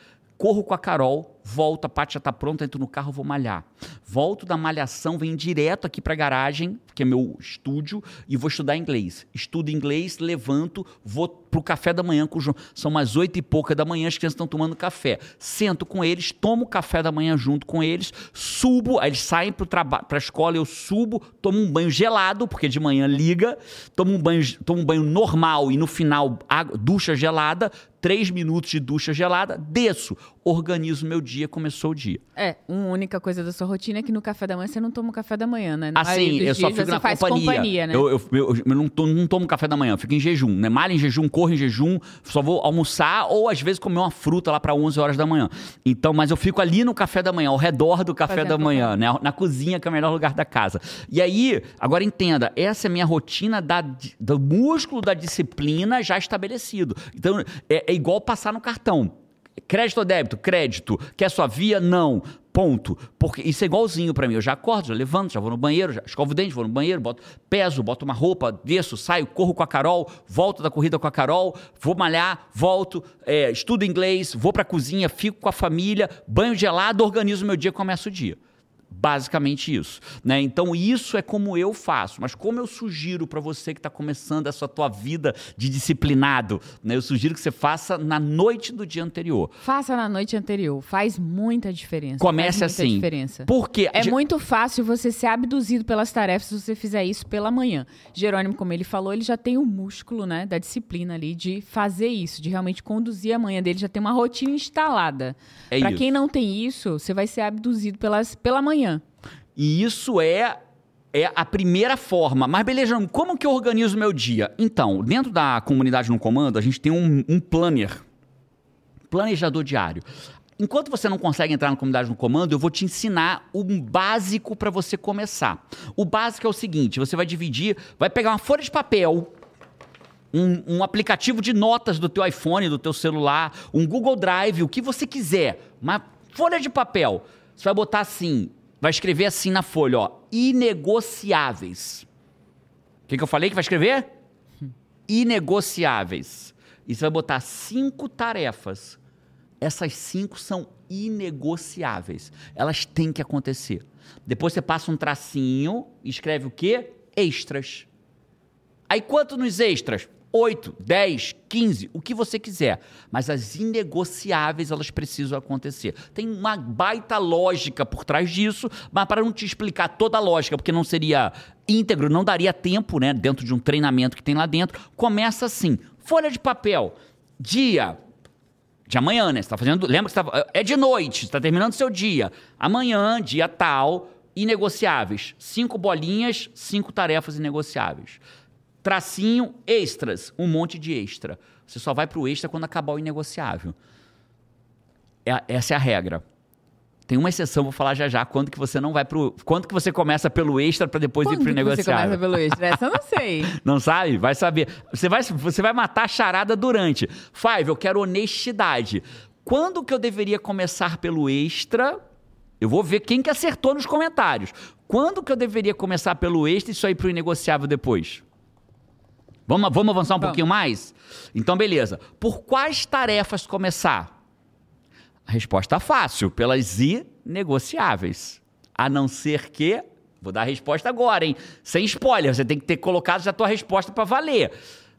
S1: Corro com a Carol, volto, a Paty já tá pronta, entro no carro, vou malhar. Volto da malhação, venho direto aqui pra garagem, que é meu estúdio, e vou estudar inglês. Estudo inglês, levanto, vou pro café da manhã com o João. São umas oito e pouca da manhã, as crianças estão tomando café. Sento com eles, tomo café da manhã junto com eles, subo, aí eles saem pro trabalho, pra escola, eu subo, tomo um banho gelado, porque de manhã liga, tomo um banho, tomo um banho normal e no final água, ducha gelada, três minutos de ducha gelada, desço, organizo meu dia, começou o dia.
S2: É, uma única coisa da sua rotina é que no café da manhã você não toma o café da manhã, né?
S1: Assim, eu só fico
S2: você
S1: na
S2: faz
S1: companhia.
S2: né?
S1: eu, eu, eu- eu não, to- não tomo café da manhã, fico em jejum, né? Malho em jejum, corro em jejum, só vou almoçar ou às vezes comer uma fruta lá para 11 horas da manhã. Então, mas eu fico ali no café da manhã, ao redor do café
S2: Fazendo
S1: da manhã, né? Na cozinha, que é o melhor lugar da casa. E aí, agora entenda, essa é a minha rotina da, do músculo da disciplina já estabelecido. Então, é, é igual passar no cartão. Crédito ou débito? Crédito. Quer sua via? Não. Ponto. Porque isso é igualzinho pra mim. Eu já acordo, já levanto, já vou no banheiro, já escovo o dente, vou no banheiro, boto, peso, boto uma roupa, desço, saio, corro com a Carol, volto da corrida com a Carol, vou malhar, volto, é, estudo inglês, vou pra cozinha, fico com a família, banho gelado, organizo meu dia, começo o dia. Basicamente isso, né? Então isso é como eu faço, mas como eu sugiro para você que está começando essa tua vida de disciplinado, né? Eu sugiro que você faça na noite do dia anterior.
S2: Faça na noite anterior. Faz muita diferença.
S1: Comece
S2: muita
S1: assim.
S2: diferença.
S1: Porque
S2: É muito fácil você ser abduzido pelas tarefas se você fizer isso pela manhã. Jerônimo, como ele falou, ele já tem o músculo, né, da disciplina ali de fazer isso, de realmente conduzir a manhã dele, já tem uma rotina instalada.
S1: É isso.
S2: quem não tem isso, você vai ser abduzido pelas, pela manhã.
S1: E isso é é a primeira forma. Mas beleza, como que eu organizo o meu dia? Então, dentro da comunidade no comando, a gente tem um, um planner, planejador diário. Enquanto você não consegue entrar na comunidade no comando, eu vou te ensinar um básico para você começar. O básico é o seguinte: você vai dividir, vai pegar uma folha de papel, um, um aplicativo de notas do teu iPhone, do teu celular, um Google Drive, o que você quiser, uma folha de papel. Você vai botar assim, vai escrever assim na folha, ó, inegociáveis. O que, que eu falei que vai escrever? Inegociáveis. E você vai botar cinco tarefas. Essas cinco são inegociáveis. Elas têm que acontecer. Depois você passa um tracinho escreve o quê? Extras. Aí quanto nos extras? 8, 10, 15, o que você quiser. Mas as inegociáveis, elas precisam acontecer. Tem uma baita lógica por trás disso, mas para não te explicar toda a lógica, porque não seria íntegro, não daria tempo, né, dentro de um treinamento que tem lá dentro, começa assim: folha de papel, dia. De amanhã, né? Você tá fazendo. Lembra que você tá, é de noite, está terminando seu dia. Amanhã, dia tal, inegociáveis. Cinco bolinhas, cinco tarefas inegociáveis. Tracinho, extras, um monte de extra. Você só vai pro extra quando acabar o inegociável. É- essa é a regra. Tem uma exceção, vou falar já já, quando que você não vai pro. Quando que você começa pelo extra para depois ir
S2: Quando
S1: pro
S2: que você começa pelo extra? Essa eu não sei.
S1: Não sabe? Vai saber. Você vai, você vai matar a charada durante. Five, eu quero honestidade. Quando que eu deveria começar pelo extra? Eu vou ver quem que acertou nos comentários. Quando que eu deveria começar pelo extra e só ir pro inegociável depois? Vamos, vamos avançar um
S2: Vamos.
S1: pouquinho mais? Então, beleza. Por quais tarefas começar? A resposta fácil, pelas inegociáveis. A não ser que. Vou dar a resposta agora, hein? Sem spoiler, você tem que ter colocado já a tua resposta para valer.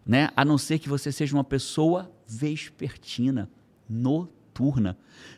S1: Né? A não ser que você seja uma pessoa vespertina, noturna.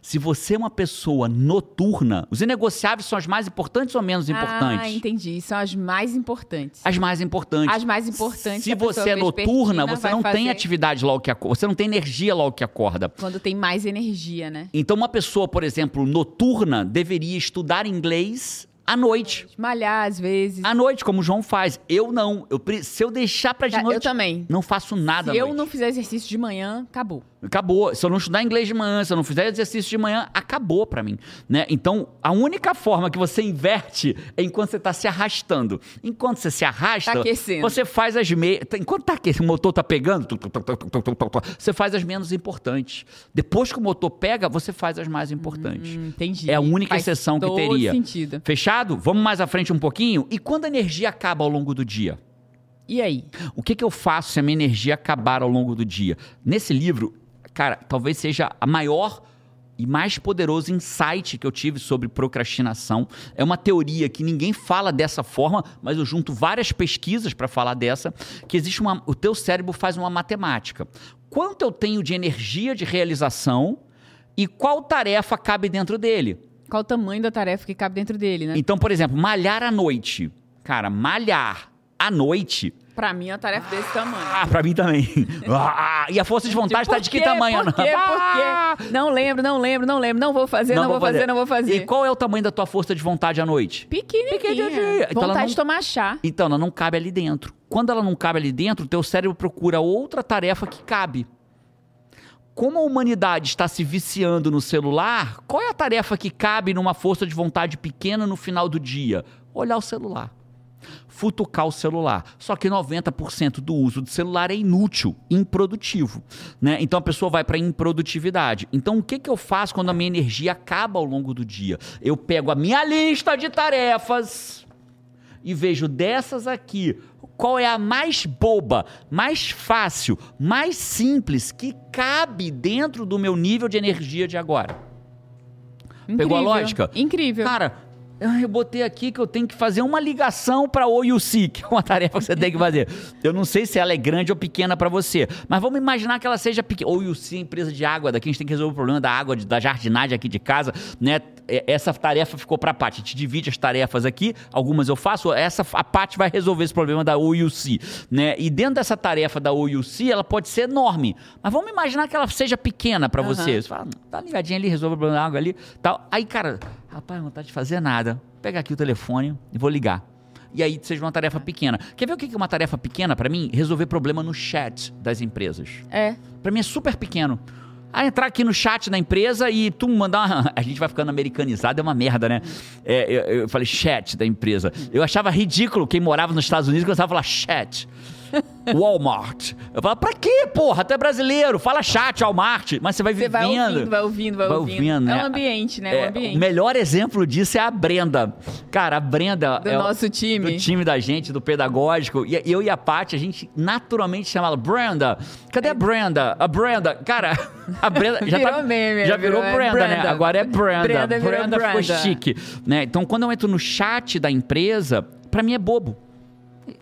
S1: Se você é uma pessoa noturna, os inegociáveis são as mais importantes ou menos
S2: Ah,
S1: importantes?
S2: entendi. São as mais importantes.
S1: As mais importantes.
S2: As mais importantes.
S1: Se você é noturna, você não tem
S2: fazer
S1: atividade logo que acorda. Você não tem energia logo que acorda.
S2: Quando tem mais energia, né?
S1: Então, uma pessoa, por exemplo, noturna, deveria estudar inglês à noite.
S2: Malhar às vezes.
S1: À noite, como o João faz. Eu não. Eu, se eu deixar pra de
S2: tá,
S1: noite.
S2: Eu também.
S1: Não faço nada.
S2: Se eu não fizer exercício de manhã, acabou.
S1: Acabou. Se eu não estudar inglês de manhã, se eu não fizer exercício de manhã, acabou para mim. Né? Então, a única forma que você inverte é enquanto você tá se arrastando. Enquanto você se arrasta,
S2: tá
S1: você faz as meias. Tá, enquanto tá aquecendo, o motor tá pegando, você faz as menos importantes. Depois que o motor pega, você faz as mais importantes.
S2: Hum, entendi.
S1: É a única
S2: faz
S1: exceção que teria.
S2: Sentido.
S1: Fechar Fechado? Vamos mais à frente um pouquinho? E quando a energia acaba ao longo do dia?
S2: E aí?
S1: O que, que eu faço se a minha energia acabar ao longo do dia? Nesse livro, cara, talvez seja a maior e mais poderoso insight que eu tive sobre procrastinação. É uma teoria que ninguém fala dessa forma, mas eu junto várias pesquisas para falar dessa, que existe uma o teu cérebro faz uma matemática. Quanto eu tenho de energia de realização e qual tarefa cabe dentro dele?
S2: Qual o tamanho da tarefa que cabe dentro dele, né?
S1: Então, por exemplo, malhar à noite. Cara, malhar à noite
S2: Pra mim, é uma tarefa desse tamanho.
S1: Ah, pra mim também. Ah, e a força de vontade
S2: Tipo,
S1: tá de que
S2: quê?
S1: tamanho?
S2: Por quê?
S1: Ah!
S2: Por quê? Não lembro, não lembro, não lembro. Não vou fazer, não, vou fazer, não vou fazer.
S1: E qual é o tamanho da tua força de vontade à noite?
S2: Pequenininha.
S1: Pequenininha. Então
S2: Vontade
S1: não-
S2: de tomar chá.
S1: Então, ela não cabe ali dentro. Quando ela não cabe ali dentro, o teu cérebro procura outra tarefa que cabe. Como a humanidade está se viciando no celular, qual é a tarefa que cabe numa força de vontade pequena no final do dia? Olhar o celular. Futucar o celular. Só que 90% do uso do celular é inútil, improdutivo. Né? Então a pessoa vai para improdutividade. Então o que, que eu faço quando a minha energia acaba ao longo do dia? Eu pego a minha lista de tarefas e vejo dessas aqui qual é a mais boba, mais fácil, mais simples que cabe dentro do meu nível de energia de agora. Pegou a
S2: Incrível.
S1: lógica?
S2: Incrível.
S1: Cara, eu botei aqui que eu tenho que fazer uma ligação para OUC, que é uma tarefa que você tem que fazer. Eu não sei se ela é grande ou pequena para você, mas vamos imaginar que ela seja pequena. OUC é a empresa de água daqui, a gente tem que resolver o problema da água, da jardinagem aqui de casa, né? É, Essa tarefa ficou para a Paty. A gente divide as tarefas aqui, algumas eu faço, essa a Paty vai resolver esse problema da OUC, né? E dentro dessa tarefa da OUC, ela pode ser enorme, mas vamos imaginar que ela seja pequena para
S2: Aham.
S1: você. Você fala, tá ligadinha ali, resolve o problema da água ali, tal. Aí, cara, rapaz, não vontade de fazer nada. Vou pegar aqui o telefone e vou ligar. E aí seja uma tarefa pequena. Quer ver o que é uma tarefa pequena para mim? Resolver problema no chat das empresas.
S2: É.
S1: Pra mim é super pequeno. Ah, entrar aqui no chat da empresa e tu mandar uma... A gente vai ficando americanizado, é uma merda, né? É, eu, eu falei chat da empresa. Eu achava ridículo quem morava nos Estados Unidos começava a falar chat. Walmart. Eu falava, pra quê, porra? Tu é brasileiro, fala chat, Walmart. Mas você vai
S2: Você
S1: vivendo.
S2: vai ouvindo, vai ouvindo, vai,
S1: Vai
S2: ouvindo.
S1: ouvindo, né?
S2: É um ambiente, né? É um
S1: É,
S2: ambiente.
S1: o melhor exemplo disso é a Brenda. Cara, a Brenda
S2: Do
S1: é o-
S2: nosso time.
S1: do time da gente, do pedagógico. E eu e a Paty, a gente naturalmente chama ela Brenda. Cadê a Brenda? A Brenda. Cara, a Brenda já
S2: Virou
S1: tá,
S2: meme,
S1: já virou
S2: virou, é
S1: Brenda, né?
S2: Brenda.
S1: Agora é Brenda.
S2: Brenda virou
S1: ficou
S2: Brenda.
S1: chique, né? Então, quando eu entro no chat da empresa, pra mim é bobo.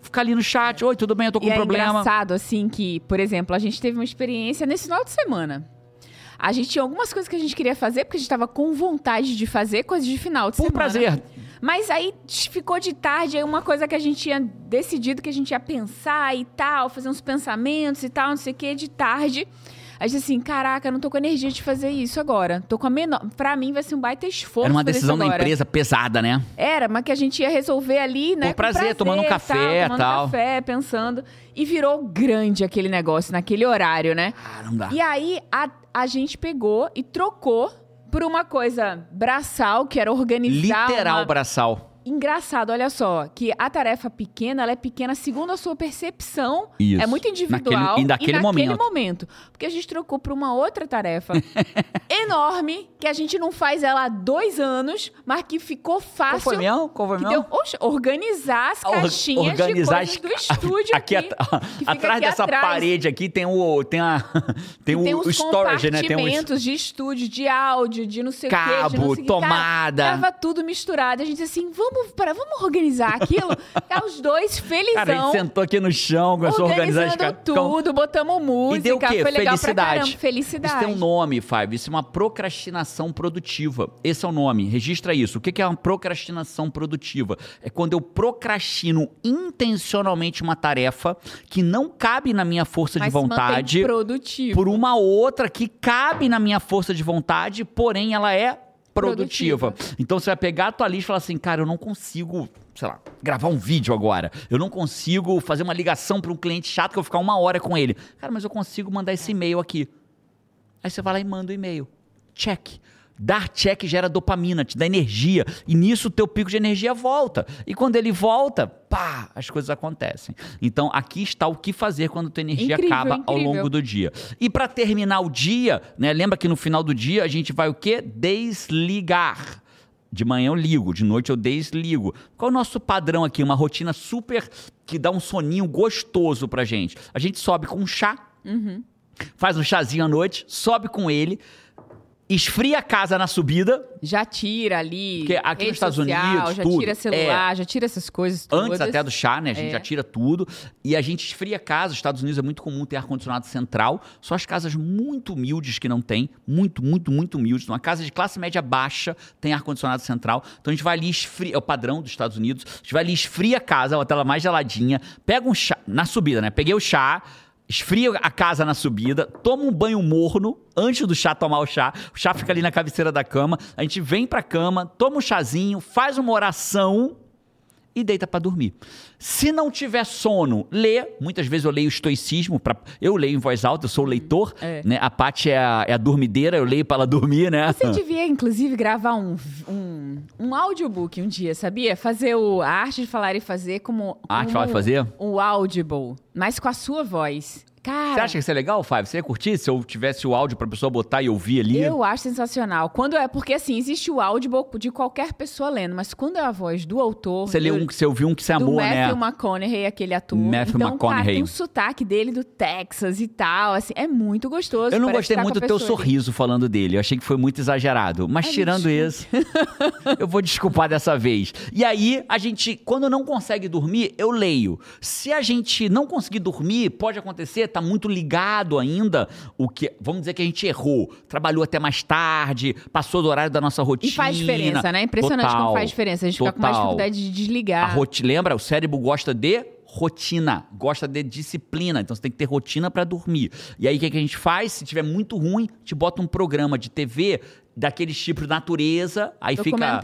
S1: Ficar ali no chat, oi, tudo bem, eu tô com
S2: E
S1: um
S2: é
S1: problema.
S2: engraçado, assim, que, por exemplo, a gente teve uma experiência nesse final de semana. A gente tinha algumas coisas que a gente queria fazer, porque a gente tava com vontade de fazer, coisas de final de
S1: Por
S2: semana.
S1: prazer.
S2: Mas aí ficou de tarde, aí uma coisa que a gente tinha decidido que a gente ia pensar e tal, fazer uns pensamentos e tal, não sei o que, de tarde. A gente assim, caraca, não tô com energia de fazer isso agora. Tô com a menor. Pra mim vai ser um baita esforço.
S1: Era uma decisão da empresa pesada, né?
S2: Era, mas que a gente ia resolver ali, né?
S1: Por
S2: com
S1: prazer, tomando um café,
S2: tomando
S1: tal.
S2: café, pensando. E virou grande aquele negócio naquele horário, né?
S1: Ah, não dá.
S2: E aí a, a gente pegou e trocou por uma coisa braçal, que era organizar.
S1: Literal
S2: uma...
S1: braçal.
S2: Engraçado, olha só, que a tarefa pequena, ela é pequena segundo a sua percepção.
S1: Isso.
S2: É muito individual.
S1: Naquele- e naquele momento.
S2: momento. Porque a gente trocou por uma outra tarefa enorme, que a gente não faz ela há dois anos, mas que ficou
S1: Qual
S2: fácil.
S1: foi mesmo? Qual foi mesmo?
S2: deu, oxe, organizar as
S1: Or-
S2: caixinhas
S1: organizar
S2: de coisas
S1: as-
S2: do estúdio aqui. fica
S1: atrás
S2: aqui
S1: dessa
S2: atrás.
S1: parede aqui tem o tem a tem,
S2: Tem
S1: o, storage, né? Tem
S2: compartimentos de estúdio, de áudio, de não sei o quê,
S1: Cabo.
S2: Cara,
S1: tomada.
S2: tava tudo misturado. A gente disse assim, vamos vamos, para, vamos organizar aquilo. Ficar os dois felizão.
S1: Cara, a gente sentou aqui no chão, começou a organizar as
S2: tudo, botamos música,
S1: E deu o quê?
S2: foi legal
S1: Felicidade.
S2: Felicidade.
S1: Isso tem um nome, Five. Isso é uma procrastinação produtiva. Esse é o nome. Registra isso. O que é uma procrastinação produtiva? É quando eu procrastino intencionalmente uma tarefa que não cabe na minha força
S2: Mas
S1: de vontade
S2: produtivo.
S1: por uma outra que cabe na minha força de vontade, porém ela é produtiva.
S2: Produtiva.
S1: Então você vai pegar a tua lista e falar assim, cara, eu não consigo, sei lá, gravar um vídeo agora. Eu não consigo fazer uma ligação para um cliente chato que eu vou ficar uma hora com ele. Cara, mas eu consigo mandar esse e-mail aqui. Aí você vai lá e manda o e-mail. Check. Dar check gera dopamina, te dá energia. E nisso o teu pico de energia volta. E quando ele volta, pá, as coisas acontecem. Então aqui está o que fazer quando tua energia
S2: Incrível,
S1: acaba ao
S2: incrível.
S1: longo do dia. E para terminar o dia, né, lembra que no final do dia a gente vai o quê? Desligar. De manhã eu ligo, de noite eu desligo. Qual é o nosso padrão aqui? Uma rotina super que dá um soninho gostoso pra gente. A gente sobe com um chá, faz um chazinho à noite, sobe com ele, esfria a casa na subida,
S2: Já tira ali.
S1: Porque aqui nos Estados
S2: social,
S1: Unidos,
S2: já
S1: tudo,
S2: tira celular, já tira essas coisas todas.
S1: antes até do chá, né? A gente
S2: É.
S1: já tira tudo. E a gente esfria a casa. Os Estados Unidos é muito comum ter ar-condicionado central. Só as casas muito humildes que não tem. Muito, muito, muito humildes. Uma casa de classe média baixa tem ar-condicionado central. Então a gente vai ali esfria. É o padrão dos Estados Unidos. A gente vai ali, esfria a casa, bota ela mais geladinha. Pega um chá. Na subida, né? Peguei o chá. Esfria a casa na subida, toma um banho morno antes do chá tomar o chá. O chá fica ali na cabeceira da cama. A gente vem pra cama, toma um chazinho, faz uma oração e deita pra dormir. Se não tiver sono, lê. Muitas vezes eu leio estoicismo. Pra... Eu leio em voz alta, eu sou leitor.
S2: É.
S1: Né? A Paty é a, é a dormideira, eu leio pra ela dormir, né?
S2: Você devia, inclusive, gravar um, um, um audiobook um dia, sabia? Fazer o, a arte de falar e fazer como.
S1: A arte de falar e fazer?
S2: O audible, mas com a sua voz. Cara.
S1: Você acha que isso é legal, Fábio? Você ia curtir se eu tivesse o áudio pra pessoa botar e ouvir ali?
S2: Eu acho sensacional. Quando é porque assim, existe o audible de qualquer pessoa lendo, mas quando é a voz do autor,
S1: Você leu
S2: eu-
S1: um que você ouviu um que você
S2: do
S1: amou, né?
S2: Matthew McConaughey, aquele ator.
S1: Matthew
S2: então, cara,
S1: McConaughey.
S2: tem um sotaque dele do Texas e tal, assim, é muito gostoso.
S1: Eu não gostei muito do teu
S2: ali.
S1: sorriso falando dele. Eu achei que foi muito exagerado. Mas
S2: me
S1: tirando isso, eu vou desculpar dessa vez. E aí, a gente, quando não consegue dormir, eu leio. Se a gente não conseguir dormir, pode acontecer, tá muito ligado ainda, o que, vamos dizer que a gente errou, trabalhou até mais tarde, passou do horário da nossa rotina.
S2: E faz diferença, né? Impressionante
S1: Total,
S2: como faz diferença. A gente fica com mais
S1: total.
S2: dificuldade de
S1: A
S2: desligar.
S1: roti- Lembra? O cérebro gosta de rotina, gosta de disciplina. Então você tem que ter rotina para dormir. E aí o que, que a gente faz? Se tiver muito ruim, te bota um programa de TV daqueles tipos de natureza, aí fica,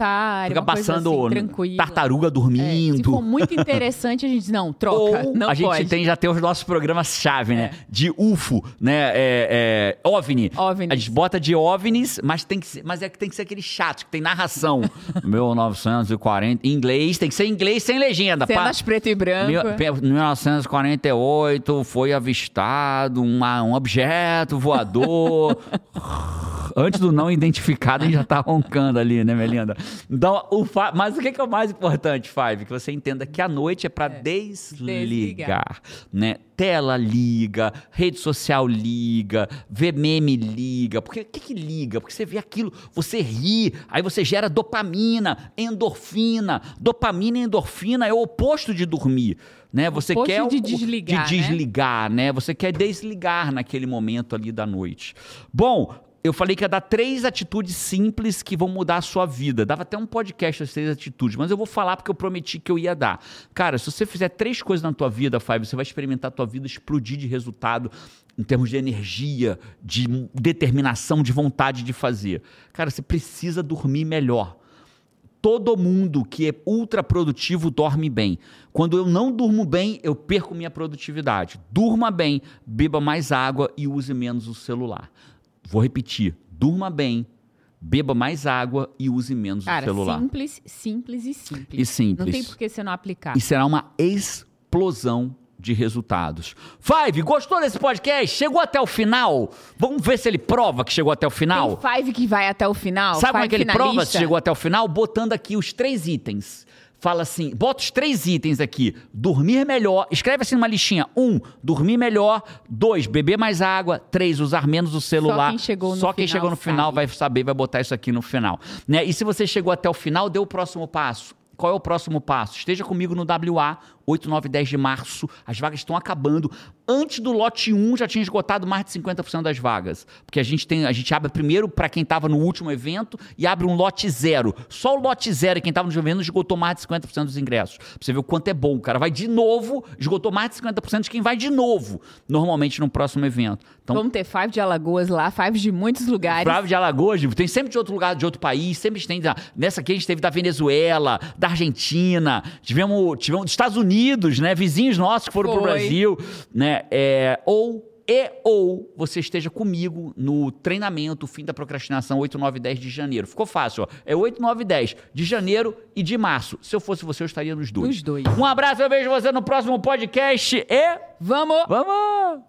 S1: fica passando
S2: assim,
S1: tartaruga
S2: É, se
S1: dormindo.
S2: for muito interessante, a gente diz, não, troca,
S1: Ou
S2: não
S1: a gente
S2: pode.
S1: tem já tem os nossos programas-chave, né? De UFO, né? É, é, OVNI.
S2: OVNIs.
S1: A gente bota de OVNIs, mas tem que ser, mas é que tem que ser aquele chato, que tem narração. 1940, em inglês, tem que ser em inglês sem legenda.
S2: Cenas preto e branco.
S1: Mil- pe- 1948 foi avistado uma- um objeto voador. Antes do não identificado, a gente já tá roncando ali, né, Melinda? Então, o fa- mas o que que é o mais importante, Five? Que você entenda que a noite é para desligar,
S2: desligar.
S1: né? Tela liga, rede social liga, vê meme liga. Porque o que que liga? Porque você vê aquilo, você ri, aí você gera dopamina, endorfina. Dopamina e endorfina é o oposto de dormir, né? Você
S2: Oposto
S1: quer
S2: de desligar,
S1: de
S2: né?
S1: desligar, né? Você quer desligar naquele momento ali da noite. Bom, eu falei que ia dar três atitudes simples que vão mudar a sua vida. Dava até um podcast as três atitudes, mas eu vou falar porque eu prometi que eu ia dar. Cara, se você fizer três coisas na tua vida, Five, você vai experimentar a tua vida explodir de resultado em termos de energia, de determinação, de vontade de fazer. Cara, você precisa dormir melhor. Todo mundo que é ultra produtivo dorme bem. Quando eu não durmo bem, eu perco minha produtividade. Durma bem, beba mais água e use menos o celular. Vou repetir: durma bem, beba mais água e use menos
S2: Cara,
S1: o celular.
S2: simples, simples e simples.
S1: E simples.
S2: Não tem por que você não aplicar.
S1: E será uma explosão de resultados. Five, gostou desse podcast? Chegou até o final? Vamos ver se ele prova que chegou até o final?
S2: Tem Five que vai até o final.
S1: Sabe como é que ele prova se chegou até o final? Botando aqui os três itens. Fala assim, bota os três itens aqui. Dormir melhor. Escreve assim numa listinha. Um, dormir melhor. Dois, beber mais água. Três, usar menos o celular.
S2: quem chegou no
S1: Só quem
S2: final
S1: chegou no final
S2: sabe.
S1: vai saber, vai botar isso aqui no final. Né? E se você chegou até o final, dê o próximo passo. qual é o próximo passo? Esteja comigo no WA, 8, 9, 10 de março. As vagas estão acabando. Antes do lote 1 já tinha esgotado mais de 50% das vagas. Porque a gente tem, a gente abre primeiro para quem estava no último evento e abre um lote zero. Só o lote zero e quem estava no evento esgotou mais de 50% dos ingressos. Pra você ver o quanto é bom. O cara vai de novo, esgotou mais de 50% de quem vai de novo, normalmente no próximo evento.
S2: Então, Vamos ter Five de Alagoas lá, Five de muitos lugares.
S1: Five de Alagoas, tem sempre de outro lugar, de outro país, sempre tem. Nessa aqui a gente teve da Venezuela, da Argentina, tivemos, tivemos dos Estados Unidos, Unidos, né? Vizinhos nossos que foram para o Brasil, né? É, ou e ou você esteja comigo no treinamento Fim da Procrastinação 8, 9 10 de janeiro. Ficou fácil, ó. É 8, 9 10 de janeiro e de março. Se eu fosse você, eu estaria nos dois.
S2: Nos dois.
S1: Um abraço, eu vejo você no próximo podcast e...
S2: Vamos!
S1: Vamos!